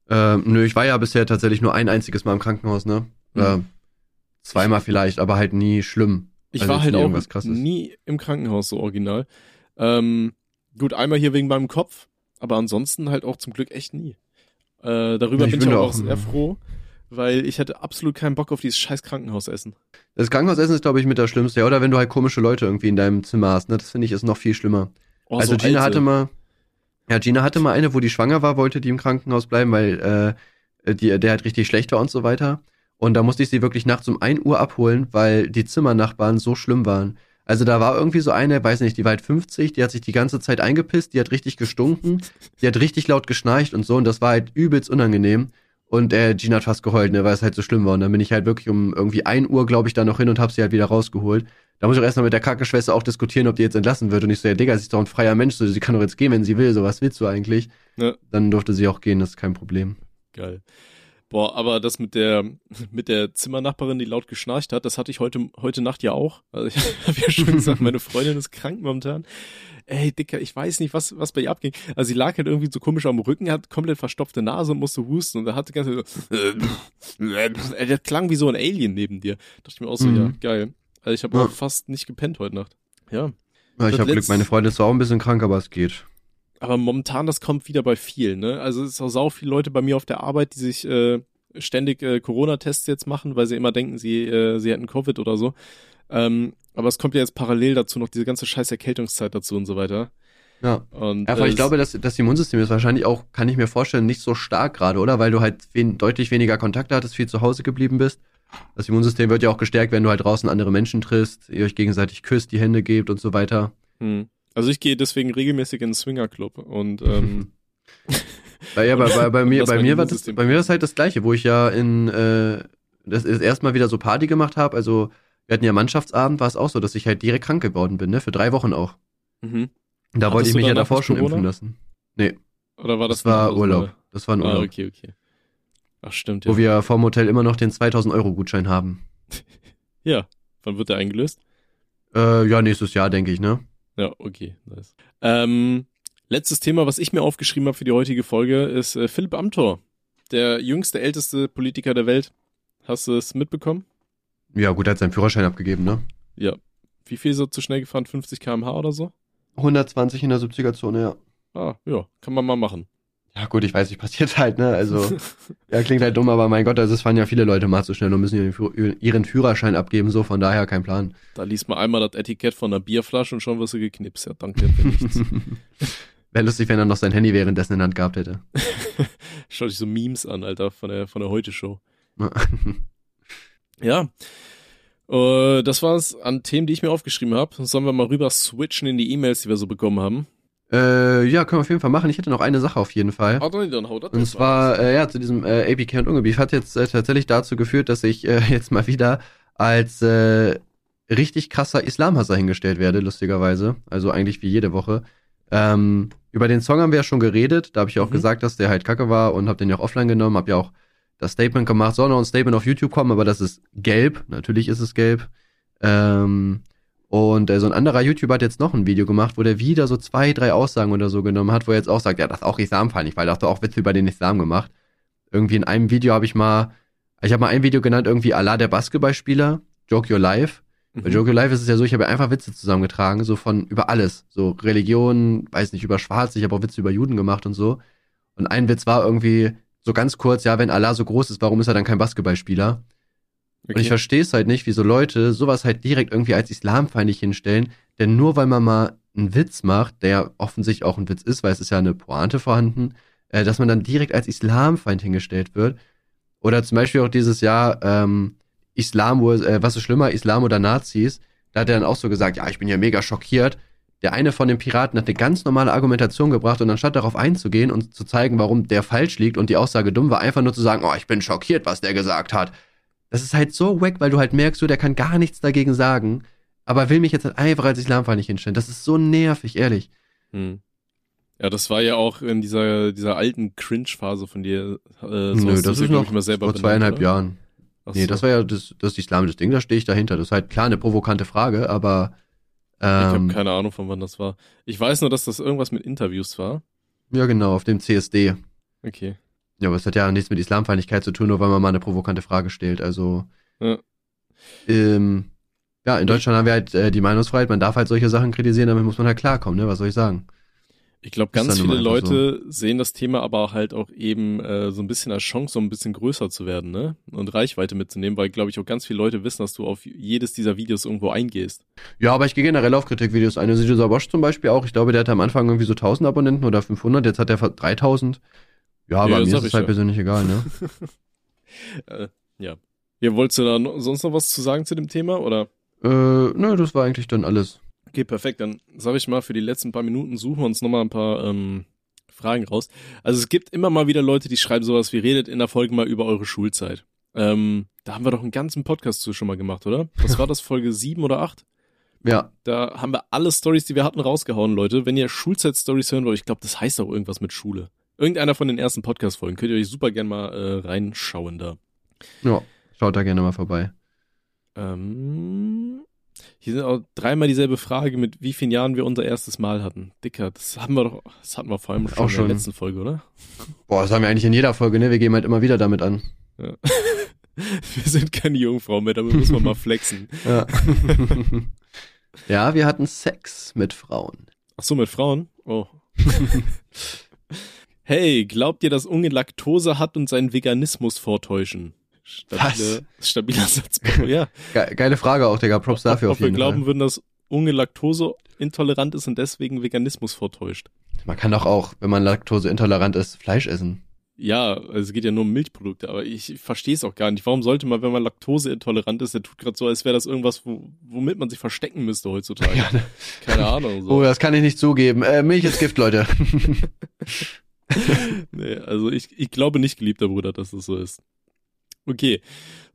S2: ähm, nö, ich war ja bisher tatsächlich nur ein einziges Mal im Krankenhaus, ne?
S3: Mhm.
S2: Äh, zweimal vielleicht, aber halt nie schlimm.
S3: Ich
S2: Also
S3: war halt auch
S2: Krasses.
S3: nie im Krankenhaus so original. Ähm, gut, einmal hier wegen meinem Kopf, aber ansonsten halt auch zum Glück echt nie. Äh, darüber
S2: Ja, ich
S3: bin ich auch,
S2: auch-
S3: sehr froh, weil ich hätte absolut keinen Bock auf dieses scheiß Krankenhausessen.
S2: Das Krankenhausessen ist, glaube ich, mit das Schlimmste. Ja, oder wenn du halt komische Leute irgendwie in deinem Zimmer hast, ne? Das finde ich ist noch viel schlimmer.
S3: Oh,
S2: also
S3: so
S2: Gina
S3: alte.
S2: hatte mal, ja, Gina hatte mal eine, wo die schwanger war, wollte die im Krankenhaus bleiben, weil äh, die, der halt richtig schlecht war und so weiter. Und da musste ich sie wirklich nachts um 1 Uhr abholen, weil die Zimmernachbarn so schlimm waren. Also da war irgendwie so eine, weiß nicht, die war halt 50, die hat sich die ganze Zeit eingepisst, die hat richtig gestunken, die hat richtig laut geschnarcht und so und das war halt übelst unangenehm. Und äh, Gina hat fast geheult, ne, weil es halt so schlimm war. Und dann bin ich halt wirklich um irgendwie 1 Uhr, glaube ich, da noch hin und hab sie halt wieder rausgeholt. Da muss ich auch erstmal mit der Krankenschwester auch diskutieren, ob die jetzt entlassen wird. Und ich so, ja, Digga, sie ist doch ein freier Mensch, so, sie kann doch jetzt gehen, wenn sie will. So, was willst du eigentlich?
S3: Ja.
S2: Dann durfte sie auch gehen, das ist kein Problem.
S3: Geil. Boah, aber das mit der <laughs> mit der Zimmernachbarin, die laut geschnarcht hat, das hatte ich heute heute Nacht ja auch. Also ich <laughs> habe ja schon gesagt, meine Freundin ist krank momentan. Ey, Dicker, ich weiß nicht, was was bei ihr abging. Also sie lag halt irgendwie so komisch am Rücken, hat komplett verstopfte Nase und musste husten und da hatte Zeit so, äh, <laughs> der klang wie so ein Alien neben dir. Da dachte ich mir auch so,
S2: Mhm.
S3: ja, geil. Also ich habe
S2: Ja.
S3: auch fast nicht gepennt heute Nacht. Ja.
S2: Ja, ich habe Glück, meine Freundin ist zwar auch ein bisschen krank, aber es geht.
S3: Aber momentan, das kommt wieder bei vielen, ne? Also es ist auch sau viele Leute bei mir auf der Arbeit, die sich äh, ständig äh, Corona-Tests jetzt machen, weil sie immer denken, sie, äh, sie hätten Covid oder so. Ähm, aber es kommt ja jetzt parallel dazu noch diese ganze scheiß Erkältungszeit dazu und so weiter.
S2: Ja.
S3: Und,
S2: Ja, aber
S3: äh,
S2: ich glaube, dass das Immunsystem ist wahrscheinlich auch, kann ich mir vorstellen, nicht so stark gerade, oder? Weil du halt wen, deutlich weniger Kontakte hattest, viel zu Hause geblieben bist. Das Immunsystem wird ja auch gestärkt, wenn du halt draußen andere Menschen triffst, ihr euch gegenseitig küsst, die Hände gebt und so weiter.
S3: Hm. Also ich gehe deswegen regelmäßig in den Swingerclub und ähm, <laughs>
S2: Bei, ja, bei, bei, bei mir, <laughs> bei mir war das, bei mir ist halt das Gleiche, wo ich ja in äh, das ist erstmal wieder so Party gemacht habe. Also wir hatten ja Mannschaftsabend, war es auch so, dass ich halt direkt krank geworden bin, ne? Für drei Wochen auch.
S3: mhm.
S2: Da
S3: Hattest
S2: wollte ich mich ja davor schon impfen lassen.
S3: oder war das,
S2: Das war Urlaub.
S3: Mal?
S2: Das war ein
S3: Ah,
S2: Urlaub.
S3: okay, okay. Ach stimmt, ja.
S2: Wo wir vom Hotel immer noch den 2000 Euro Gutschein haben. <laughs>
S3: ja. Wann wird der eingelöst?
S2: Äh, ja, nächstes Jahr, denke ich, ne?
S3: Ja, okay, nice. Ähm, letztes Thema, was ich mir aufgeschrieben habe für die heutige Folge, ist äh, Philipp Amthor, der jüngste, älteste Politiker der Welt. Hast du es mitbekommen?
S2: Ja, gut, er hat seinen Führerschein abgegeben, ne?
S3: Ja. Wie viel ist er zu schnell gefahren? 50 km/h oder so?
S2: 120 in der 70er-Zone, ja.
S3: Ah, ja, kann man mal machen.
S2: Ja, gut, ich weiß nicht, passiert halt, ne? Also, ja, klingt halt dumm, aber mein Gott, also es fahren ja viele Leute mal zu schnell und müssen ihren Führerschein abgeben, so, von daher kein Plan.
S3: da liest man einmal das Etikett von einer Bierflasche und schon wirst du geknipst. Ja, danke für nichts. <laughs>
S2: Wäre lustig, wenn er noch sein Handy währenddessen in der Hand gehabt hätte. <laughs>
S3: Schau dich so Memes an, Alter, von der, von der Heute-Show. Ja. <laughs> Äh, das war's an Themen, die ich mir aufgeschrieben habe. Sollen wir mal rüber switchen in die E-Mails, die wir so bekommen haben?
S2: Äh, ja, können wir auf jeden Fall machen. Ich hätte noch eine Sache auf jeden Fall.
S3: Ah, dann, dann hau das
S2: Und zwar, äh, ja, zu diesem äh, APK und Ungebeef hat jetzt äh, tatsächlich dazu geführt, dass ich äh, <laughs> jetzt mal wieder als äh, richtig krasser Islamhasser hingestellt werde, lustigerweise. Also eigentlich wie jede Woche. Ähm, über den Song haben wir ja schon geredet. Da habe ich auch
S3: Mhm.
S2: gesagt, dass der halt kacke war und habe den ja auch offline genommen. Habe ja auch das Statement gemacht, soll noch ein Statement auf YouTube kommen, aber das ist gelb. Natürlich ist es gelb. Ähm, und äh, so ein anderer YouTuber hat jetzt noch ein Video gemacht, wo der wieder so zwei, drei Aussagen oder so genommen hat, wo er jetzt auch sagt, ja, das ist auch islamfeindlich, weil er hat auch Witze über den Islam gemacht. Irgendwie in einem Video habe ich mal, ich habe mal ein Video genannt, irgendwie Allah der Basketballspieler, Joke Your Life. Mhm. Bei Joke Your Life ist es ja so, ich habe einfach Witze zusammengetragen, so von über alles. So Religion, weiß nicht, über Schwarz, ich habe auch Witze über Juden gemacht und so. Und ein Witz war irgendwie so ganz kurz, ja, wenn Allah so groß ist, warum ist er dann kein Basketballspieler? Okay. Und ich verstehe es halt nicht, wie so Leute sowas halt direkt irgendwie als islamfeindlich hinstellen, denn nur weil man mal einen Witz macht, der offensichtlich auch ein Witz ist, weil es ist ja eine Pointe vorhanden, äh, dass man dann direkt als Islamfeind hingestellt wird. Oder zum Beispiel auch dieses Jahr ähm, Islam, äh, was ist schlimmer, Islam oder Nazis? Da hat er dann auch so gesagt, ja, ich bin ja mega schockiert. Der eine von den Piraten hat eine ganz normale Argumentation gebracht und anstatt darauf einzugehen und zu zeigen, warum der falsch liegt und die Aussage dumm war, einfach nur zu sagen, oh, ich bin schockiert, was der gesagt hat. Das ist halt so wack, weil du halt merkst, so, der kann gar nichts dagegen sagen, aber will mich jetzt halt einfach als Islamfeindlich hinstellen. Das ist so nervig, ehrlich. Hm.
S3: Ja, das war ja auch in dieser, dieser alten Cringe-Phase von dir.
S2: Äh, so Nö, das ist noch vor benannt, zweieinhalb oder? Jahren. Ach nee, so. das war ja das, das islamische Ding, da stehe ich dahinter. Das ist halt klar eine provokante Frage, aber
S3: ähm, Ich habe keine Ahnung, von wann das war. Ich weiß nur, dass das irgendwas mit Interviews war.
S2: Ja, genau, auf dem CSD.
S3: Okay.
S2: Ja, aber es hat ja nichts mit Islamfeindlichkeit zu tun, nur weil man mal eine provokante Frage stellt. Also ja, ähm, ja in Deutschland haben wir halt äh, die Meinungsfreiheit, man darf halt solche Sachen kritisieren, damit muss man halt klarkommen, ne? Was soll ich sagen?
S3: Ich glaube, ganz viele Leute so. sehen das Thema aber halt auch eben äh, so ein bisschen als Chance, so ein bisschen größer zu werden, ne? Und Reichweite mitzunehmen, weil, glaube ich, auch ganz viele Leute wissen, dass du auf jedes dieser Videos irgendwo eingehst.
S2: Ja, aber ich gehe generell auf Kritikvideos ein. Also dieser Bosch zum Beispiel auch. Ich glaube, der hatte am Anfang irgendwie so 1000 Abonnenten oder 500. Jetzt hat er 3000. Ja, aber ja, mir ist es halt ja. persönlich egal, ne? <laughs>
S3: äh, ja. Ja, wolltest du da noch, sonst noch was zu sagen zu dem Thema, oder?
S2: Äh, nö, das war eigentlich dann alles.
S3: Okay, perfekt. Dann sage ich mal, für die letzten paar Minuten suchen wir uns nochmal ein paar ähm, Fragen raus. Also es gibt immer mal wieder Leute, die schreiben sowas wie, redet in der Folge mal über eure Schulzeit. Ähm, da haben wir doch einen ganzen Podcast zu schon mal gemacht, oder? Was war das, Folge <laughs> sieben oder acht?
S2: Ja.
S3: Da haben wir alle Stories, die wir hatten, rausgehauen, Leute. Wenn ihr Schulzeit-Stories hören wollt, ich glaube, das heißt auch irgendwas mit Schule. Irgendeiner von den ersten Podcast-Folgen. Könnt ihr euch super gerne mal äh, reinschauen da.
S2: Ja, schaut da gerne mal vorbei.
S3: Ähm, hier sind auch dreimal dieselbe Frage, mit wie vielen Jahren wir unser erstes Mal hatten. Dicker, das haben wir doch, das hatten wir vor allem schon, schon in der letzten Folge, oder?
S2: Boah, das haben wir eigentlich in jeder Folge, ne? Wir gehen halt immer wieder damit an.
S3: Ja. <laughs> wir sind keine Jungfrau mehr, damit muss man mal flexen.
S2: Ja. <laughs> ja, wir hatten Sex mit Frauen.
S3: Ach so, mit Frauen? Oh. <laughs> hey, glaubt ihr, dass Unge Laktose hat und seinen Veganismus vortäuschen?
S2: Stabile,
S3: Was? Stabiler Satz. <laughs> Ja.
S2: Geile Frage auch, Digga. Props dafür
S3: ob, auf jeden Fall. wir glauben würden, dass Unge Laktose intolerant ist und deswegen Veganismus vortäuscht.
S2: Man kann doch auch, wenn man Laktose intolerant ist, Fleisch essen.
S3: Ja, also es geht ja nur um Milchprodukte, aber ich verstehe es auch gar nicht. Warum sollte man, wenn man Laktose intolerant ist, der tut gerade so, als wäre das irgendwas, wo, womit man sich verstecken müsste heutzutage. <laughs> Ja, ne? Keine Ahnung.
S2: So. Oh, das kann ich nicht zugeben. Äh, Milch ist Gift, Leute. <laughs> <laughs>
S3: nee, also ich, ich glaube nicht, geliebter Bruder, dass das so ist. Okay.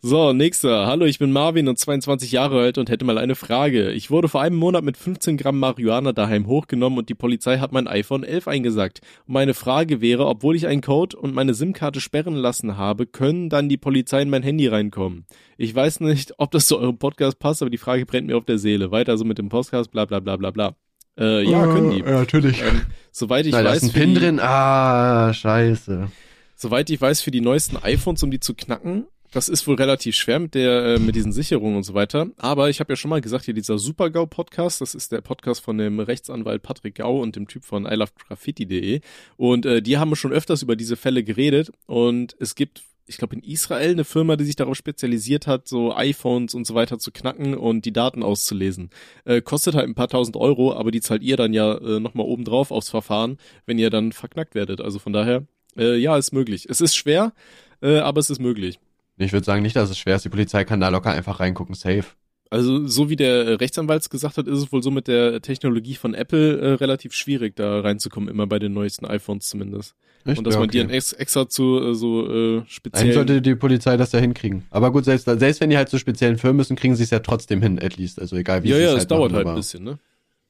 S3: So, nächster. Hallo, ich bin Marvin und 22 Jahre alt und hätte mal eine Frage. Ich wurde vor einem Monat mit 15 Gramm Marihuana daheim hochgenommen und die Polizei hat mein iPhone 11 eingesackt. Und meine Frage wäre, obwohl ich einen Code und meine SIM-Karte sperren lassen habe, können dann die Polizei in mein Handy reinkommen? Ich weiß nicht, ob das zu eurem Podcast passt, aber die Frage brennt mir auf der Seele. Weiter so mit dem Podcast, bla bla bla bla bla. Äh, ja, können die.
S2: Ja, natürlich.
S3: Ähm, soweit ich
S2: Nein,
S3: weiß.
S2: Da ist ein Pin drin. Ah, scheiße.
S3: Soweit ich weiß, für die neuesten iPhones, um die zu knacken, das ist wohl relativ schwer mit der äh, mit diesen Sicherungen und so weiter. Aber ich habe ja schon mal gesagt, hier dieser Super-GAU-Podcast, das ist der Podcast von dem Rechtsanwalt Patrick Gau und dem Typ von ilovegraffiti.de. Und äh, die haben schon öfters über diese Fälle geredet. Und es gibt ich glaube, in Israel eine Firma, die sich darauf spezialisiert hat, so iPhones und so weiter zu knacken und die Daten auszulesen. Äh, kostet halt ein paar tausend Euro, aber die zahlt ihr dann ja äh, nochmal obendrauf aufs Verfahren, wenn ihr dann verknackt werdet. Also von daher, äh, ja, ist möglich. Es ist schwer, äh, aber es ist möglich.
S2: Ich würde sagen nicht, dass es schwer ist. Die Polizei kann da locker einfach reingucken, safe.
S3: Also so wie der Rechtsanwalt gesagt hat, ist es wohl so mit der Technologie von Apple äh, relativ schwierig, da reinzukommen, immer bei den neuesten iPhones zumindest. Echt? Und dass ja, man okay. die dann ex extra zu äh, so äh, speziell. Eigentlich
S2: sollte die Polizei das ja hinkriegen. Aber gut, selbst, selbst wenn die halt zu speziellen Firmen müssen, kriegen sie es ja trotzdem hin, at least. Also egal wie
S3: Ja, ja, es
S2: halt
S3: dauert halt ein bisschen, ne?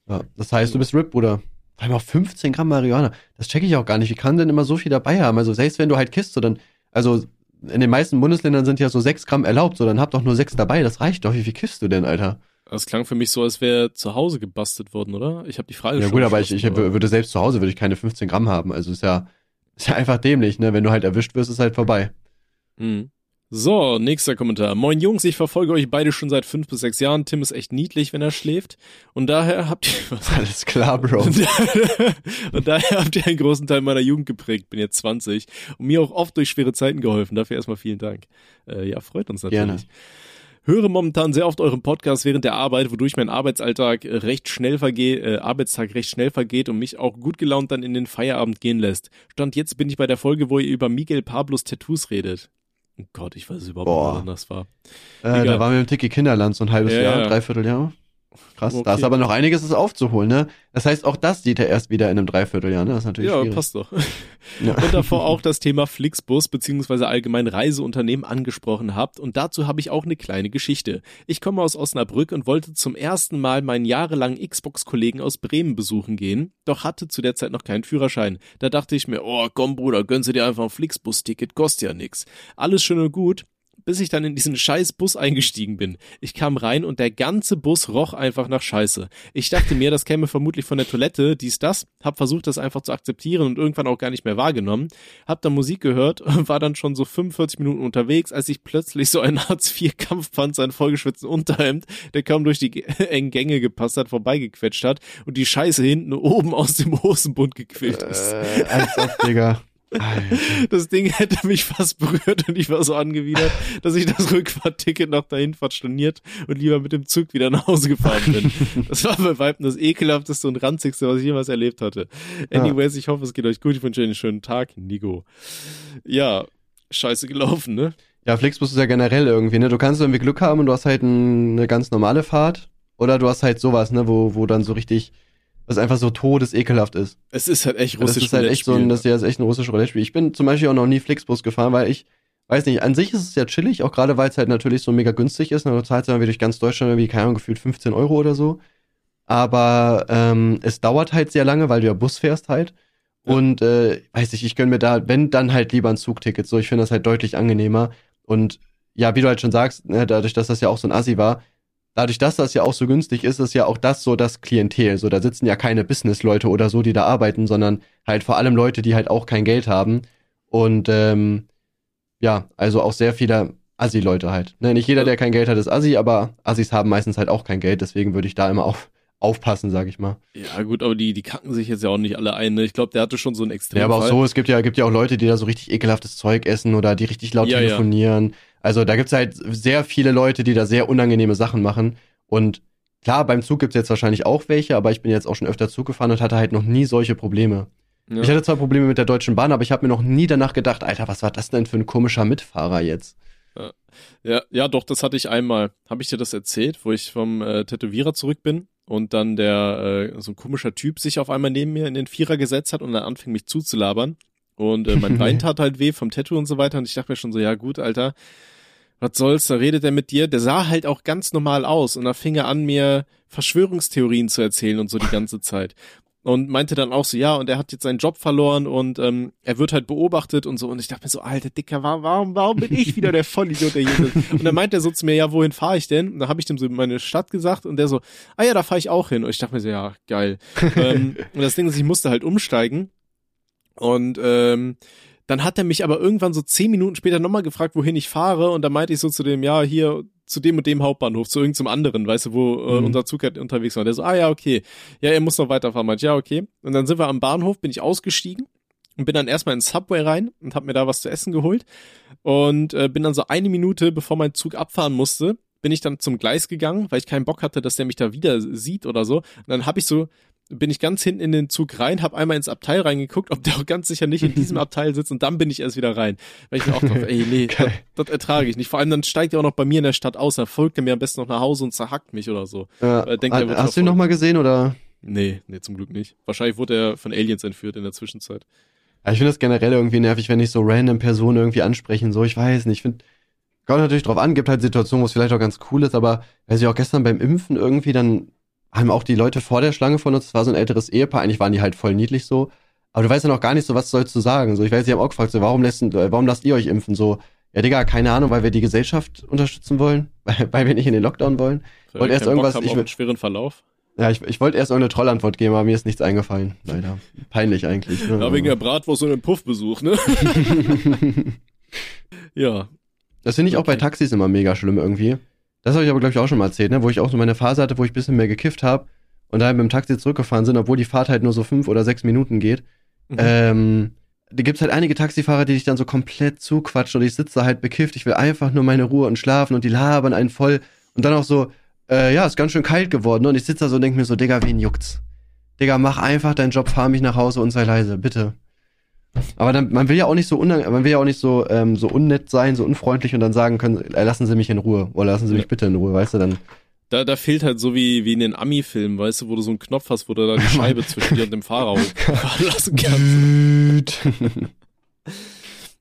S2: Ja, das heißt, du bist RIP, Bruder. Vor allem auch 15 Gramm Marihuana. Das checke ich auch gar nicht. Wie kann denn immer so viel dabei haben? Also selbst wenn du halt kisst, so dann, also in den meisten Bundesländern sind ja so sechs Gramm erlaubt, so dann hab doch nur sechs dabei, das reicht doch. Wie viel kiffst du denn, Alter?
S3: Das klang für mich so, als wäre zu Hause gebastelt worden, oder? Ich habe die Frage
S2: Ja gut, aber ich, ich würde selbst zu Hause würde ich keine 15 Gramm haben. Also ist ja, <laughs> ist ja einfach dämlich, ne? Wenn du halt erwischt wirst, ist halt vorbei.
S3: Mhm. So, nächster Kommentar. Moin Jungs, ich verfolge euch beide schon seit fünf bis sechs Jahren. Tim ist echt niedlich, wenn er schläft. Und daher habt ihr <laughs> was?
S2: Alles klar, Bro. <laughs>
S3: Und, daher habt ihr einen großen Teil meiner Jugend geprägt. Bin jetzt 20 und mir auch oft durch schwere Zeiten geholfen. Dafür erstmal vielen Dank. Äh, ja, freut uns natürlich.
S2: Gerne.
S3: Höre momentan sehr oft euren Podcast während der Arbeit, wodurch mein Arbeitsalltag äh, recht schnell vergeht, äh, Arbeitstag recht schnell vergeht und mich auch gut gelaunt dann in den Feierabend gehen lässt. Stand jetzt bin ich bei der Folge, wo ihr über Miguel Pablos Tattoos redet. Oh Gott, ich weiß überhaupt
S2: Boah.
S3: nicht, wann das war.
S2: Äh, da waren wir im Tiki Kinderland so ein halbes
S3: Ja,
S2: Jahr,
S3: ja.
S2: dreiviertel Jahr. Krass,
S3: Okay.
S2: da ist aber noch einiges ist aufzuholen, ne? Das heißt, auch das sieht er erst wieder in einem Dreivierteljahr, ne? Das ist natürlich
S3: Ja,
S2: schwierig.
S3: passt doch. <laughs>
S2: Ja.
S3: und davor auch das Thema Flixbus beziehungsweise allgemein Reiseunternehmen angesprochen habt. Und dazu habe ich auch eine kleine Geschichte. Ich komme aus Osnabrück und wollte zum ersten Mal meinen jahrelangen Xbox-Kollegen aus Bremen besuchen gehen, doch hatte zu der Zeit noch keinen Führerschein. Da dachte ich mir, oh komm Bruder, gönnst du dir einfach ein Flixbus-Ticket, kostet ja nix. Alles schön und gut. Bis ich dann in diesen scheiß Bus eingestiegen bin. Ich kam rein und der ganze Bus roch einfach nach Scheiße. Ich dachte mir, das käme vermutlich von der Toilette, dies, das, hab versucht, das einfach zu akzeptieren und irgendwann auch gar nicht mehr wahrgenommen. Hab dann Musik gehört und war dann schon so 45 Minuten unterwegs, als ich plötzlich so ein Hartz-IV-Kampfpanzer in vollgeschwitzten Unterhemd, der kaum durch die ge- <laughs> engen Gänge gepasst hat, vorbeigequetscht hat und die Scheiße hinten oben aus dem Hosenbund gequillt ist.
S2: Äh, als Digga. Alter. <laughs>
S3: Das Ding hätte mich fast berührt und ich war so angewidert, dass ich das Rückfahrtticket noch dahin storniert und lieber mit dem Zug wieder nach Hause gefahren bin. <laughs> Das war bei Weitem das ekelhafteste und ranzigste, was ich jemals erlebt hatte. Anyways, ich hoffe, es geht euch gut. Ich wünsche euch einen schönen Tag. Nigo. Ja, scheiße gelaufen, ne?
S2: Ja, Flixbus ist ja generell irgendwie, ne? Du kannst irgendwie Glück haben und du hast halt ein, eine ganz normale Fahrt. Oder du hast halt sowas, ne, wo, wo dann so richtig, was einfach so todesekelhaft ist.
S3: Es ist halt echt
S2: Ja, das
S3: russisch
S2: ist halt echt so ein, das ist ja echt ein russisches Roulette-Spiel. Ich bin zum Beispiel auch noch nie Flixbus gefahren, weil ich, weiß nicht, an sich ist es ja chillig, auch gerade weil es halt natürlich so mega günstig ist. Ne? Du zahlst dann wie durch ganz Deutschland irgendwie, keine Ahnung, gefühlt 15 Euro oder so. Aber ähm, es dauert halt sehr lange, weil du ja Bus fährst halt.
S3: Ja.
S2: Und äh, weiß ich, ich gönn mir da, wenn, dann halt lieber ein Zugticket. So, ich finde das halt deutlich angenehmer. Und ja, wie du halt schon sagst, ne, dadurch, dass das ja auch so ein Assi war, dadurch, dass das ja auch so günstig ist, ist ja auch das so das Klientel. So, da sitzen ja keine Business-Leute oder so, die da arbeiten, sondern halt vor allem Leute, die halt auch kein Geld haben. Und ähm, ja, also auch sehr viele Assi-Leute halt. Ne, nicht jeder, der kein Geld hat, ist Assi, aber Assis haben meistens halt auch kein Geld, deswegen würde ich da immer auf, aufpassen, sag ich mal.
S3: Ja, gut, aber die, die kacken sich jetzt ja auch nicht alle ein. Ne? Ich glaube, der hatte schon so einen extremen
S2: Ja, aber auch so, es gibt ja, gibt ja auch Leute, die da so richtig ekelhaftes Zeug essen oder die richtig laut
S3: Ja, ja.
S2: telefonieren. Also da gibt's halt sehr viele Leute, die da sehr unangenehme Sachen machen. Und klar, beim Zug gibt's jetzt wahrscheinlich auch welche, aber ich bin jetzt auch schon öfter Zug gefahren und hatte halt noch nie solche Probleme.
S3: Ja.
S2: Ich hatte zwar Probleme mit der Deutschen Bahn, aber ich habe mir noch nie danach gedacht, Alter, was war das denn für ein komischer Mitfahrer jetzt?
S3: Ja, ja, doch, das hatte ich einmal. Habe ich dir das erzählt, wo ich vom äh, Tätowierer zurück bin und dann der äh, so ein komischer Typ sich auf einmal neben mir in den Vierer gesetzt hat und dann anfing mich zuzulabern. Und äh, mein <laughs> Bein tat halt weh vom Tattoo und so weiter. Und ich dachte mir schon so, ja gut, Alter, was soll's, da redet er mit dir. Der sah halt auch ganz normal aus und da fing er an, mir Verschwörungstheorien zu erzählen und so die ganze Zeit. Und meinte dann auch so, ja, und er hat jetzt seinen Job verloren und ähm, er wird halt beobachtet und so. Und ich dachte mir so, alter Dicker, wa- warum, warum bin ich wieder der Vollidiot, der hier ist? Und dann meinte er so zu mir, ja, wohin fahre ich denn? Und dann habe ich dem so meine Stadt gesagt und der so, ah ja, da fahre ich auch hin. Und ich dachte mir so, ja, geil. <laughs> ähm, und das Ding ist, ich musste halt umsteigen. Und ähm, dann hat er mich aber irgendwann so zehn Minuten später nochmal gefragt, wohin ich fahre. Und da meinte ich so zu dem, ja, hier zu dem und dem Hauptbahnhof, zu irgendeinem anderen, weißt du, wo äh,
S2: Mhm.
S3: unser Zug halt unterwegs war. Und der so, ah ja, okay. Ja, er muss noch weiterfahren. Meinte, ja, okay. Und dann sind wir am Bahnhof, bin ich ausgestiegen und bin dann erstmal ins Subway rein und hab mir da was zu essen geholt. Und äh, bin dann so eine Minute, bevor mein Zug abfahren musste, bin ich dann zum Gleis gegangen, weil ich keinen Bock hatte, dass der mich da wieder sieht oder so. Und dann habe ich so bin ich ganz hinten in den Zug rein, habe einmal ins Abteil reingeguckt, ob der auch ganz sicher nicht in diesem <laughs> Abteil sitzt und dann bin ich erst wieder rein. Weil ich mir auch dachte, ey, nee, <laughs> das, das ertrage ich nicht. Vor allem dann steigt er auch noch bei mir in der Stadt aus, dann folgt er mir am besten noch nach Hause und zerhackt mich oder so.
S2: Ja,
S3: Äh, denkt, wird
S2: hast du ihn
S3: verfolgt.
S2: noch mal gesehen oder?
S3: Nee, nee, zum Glück nicht. Wahrscheinlich wurde er von Aliens entführt in der Zwischenzeit.
S2: Ja, ich finde das generell irgendwie nervig, wenn ich so random Personen irgendwie ansprechen. So, ich weiß nicht. Ich finde, kommt natürlich drauf an, gibt halt Situationen, wo es vielleicht auch ganz cool ist, aber weiß ich auch gestern beim Impfen irgendwie, dann haben auch die Leute vor der Schlange von uns, das war so ein älteres Ehepaar, eigentlich waren die halt voll niedlich so. Aber du weißt ja noch gar nicht so, was sollst du sagen. So, ich weiß, sie haben auch gefragt, so, warum lässt, äh, warum lasst ihr euch impfen? So, Ja, Digga, keine Ahnung, weil wir die Gesellschaft unterstützen wollen, <laughs> weil, weil wir nicht in den Lockdown wollen.
S3: Weil
S2: Wollt
S3: wir
S2: erst irgendwas- ich
S3: einen schweren Verlauf.
S2: Ja, ich, ich wollte erst irgendeine Trollantwort geben, aber mir ist nichts eingefallen. Leider. Peinlich eigentlich. Ne?
S3: Ja, wegen der Bratwurst und dem Puffbesuch, ne? <laughs> <laughs> ja.
S2: Das finde ich auch bei
S3: Okay.
S2: Taxis immer mega schlimm irgendwie. Das habe ich aber, glaube ich, auch schon mal erzählt, ne? wo ich auch so meine Phase hatte, wo ich ein bisschen mehr gekifft habe und da mit dem Taxi zurückgefahren sind, obwohl die Fahrt halt nur so fünf oder sechs Minuten geht.
S3: Mhm.
S2: Ähm, da gibt's halt einige Taxifahrer, die dich dann so komplett zuquatschen und ich sitze da halt bekifft, ich will einfach nur meine Ruhe und schlafen und die labern einen voll und dann auch so, äh, ja, ist ganz schön kalt geworden ne? und ich sitze da so und denk mir so, Digga, wen juckt's? Digga, mach einfach deinen Job, fahr mich nach Hause und sei leise, bitte. Aber dann, man will ja auch nicht so unang man will ja auch nicht so, ähm, so unnett sein, so unfreundlich und dann sagen können, äh, lassen Sie mich in Ruhe oder lassen Sie mich
S3: Ja.
S2: bitte in Ruhe, weißt du, dann.
S3: Da, da fehlt halt so wie, wie in den Ami-Filmen, weißt du, wo du so einen Knopf hast, wo du da die Scheibe <laughs> zwischen dir und dem Fahrer hochfahren <laughs> lassen kannst. <laughs>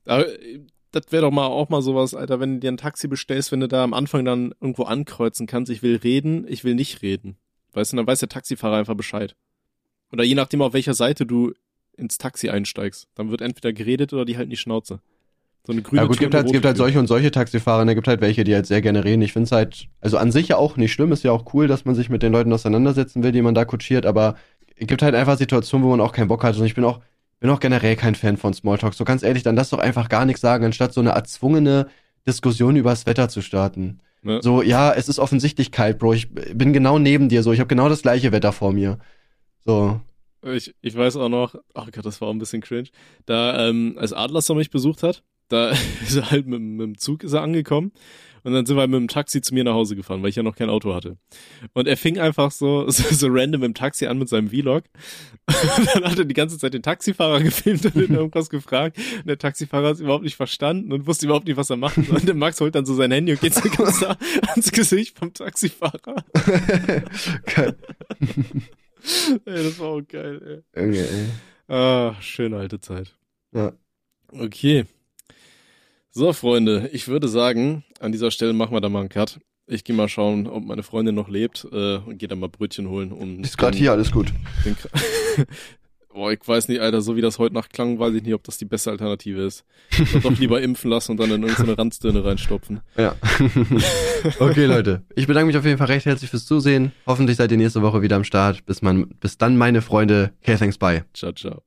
S3: Aber äh, das wäre doch mal auch mal sowas, Alter, wenn du dir ein Taxi bestellst, wenn du da am Anfang dann irgendwo ankreuzen kannst, ich will reden, ich will nicht reden. Weißt du, dann weiß der Taxifahrer einfach Bescheid. Oder je nachdem, auf welcher Seite du ins Taxi einsteigst. Dann wird entweder geredet oder die halten die Schnauze. So eine grüne
S2: ja gut,
S3: Tür
S2: gibt halt, gibt halt solche und solche Taxifahrer, da gibt halt welche, die halt sehr gerne reden. Ich finde es halt, also an sich ja auch nicht schlimm, ist ja auch cool, dass man sich mit den Leuten auseinandersetzen will, die man da kutschiert, aber es gibt halt einfach Situationen, wo man auch keinen Bock hat. Und ich bin auch, bin auch generell kein Fan von Smalltalk. So ganz ehrlich, dann lass doch einfach gar nichts sagen, anstatt so eine erzwungene Diskussion über das Wetter zu starten.
S3: Ne?
S2: So, ja, es ist offensichtlich kalt, Bro. Ich bin genau neben dir, so. Ich habe genau das gleiche Wetter vor mir. So.
S3: Ich, ich weiß auch noch, oh Gott, das war auch ein bisschen cringe. Da, ähm, als Adlersson mich besucht hat, da <laughs> ist er halt mit, mit dem Zug ist er angekommen und dann sind wir mit dem Taxi zu mir nach Hause gefahren, weil ich ja noch kein Auto hatte. Und er fing einfach so, <laughs> so, so random im Taxi an mit seinem Vlog. <laughs> Und dann hat er die ganze Zeit den Taxifahrer gefilmt und ihn irgendwas gefragt. Und der Taxifahrer hat es überhaupt nicht verstanden und wusste überhaupt nicht, was er machen soll. Und der Max holt dann so sein Handy und geht so ganz ans Gesicht vom Taxifahrer.
S2: Geil.
S3: Ey, das war auch geil, ey.
S2: Irgendwie, ey.
S3: Ah, schöne alte Zeit.
S2: Ja.
S3: Okay. So, Freunde, ich würde sagen, an dieser Stelle machen wir da mal einen Cut. Ich gehe mal schauen, ob meine Freundin noch lebt äh, und gehe dann mal Brötchen holen. Um
S2: Ist gerade hier alles gut.
S3: Den <laughs> Boah, ich weiß nicht, Alter, so wie das heute Nacht klang, weiß ich nicht, ob das die beste Alternative ist. Ich würd doch lieber impfen lassen und dann in irgendeine Ranzdöne reinstopfen. <laughs>
S2: Ja. okay, Leute. Ich bedanke mich auf jeden Fall recht herzlich fürs Zusehen. Hoffentlich seid ihr nächste Woche wieder am Start. Bis, man, bis dann, meine Freunde. Okay, thanks, bye.
S3: Ciao, ciao.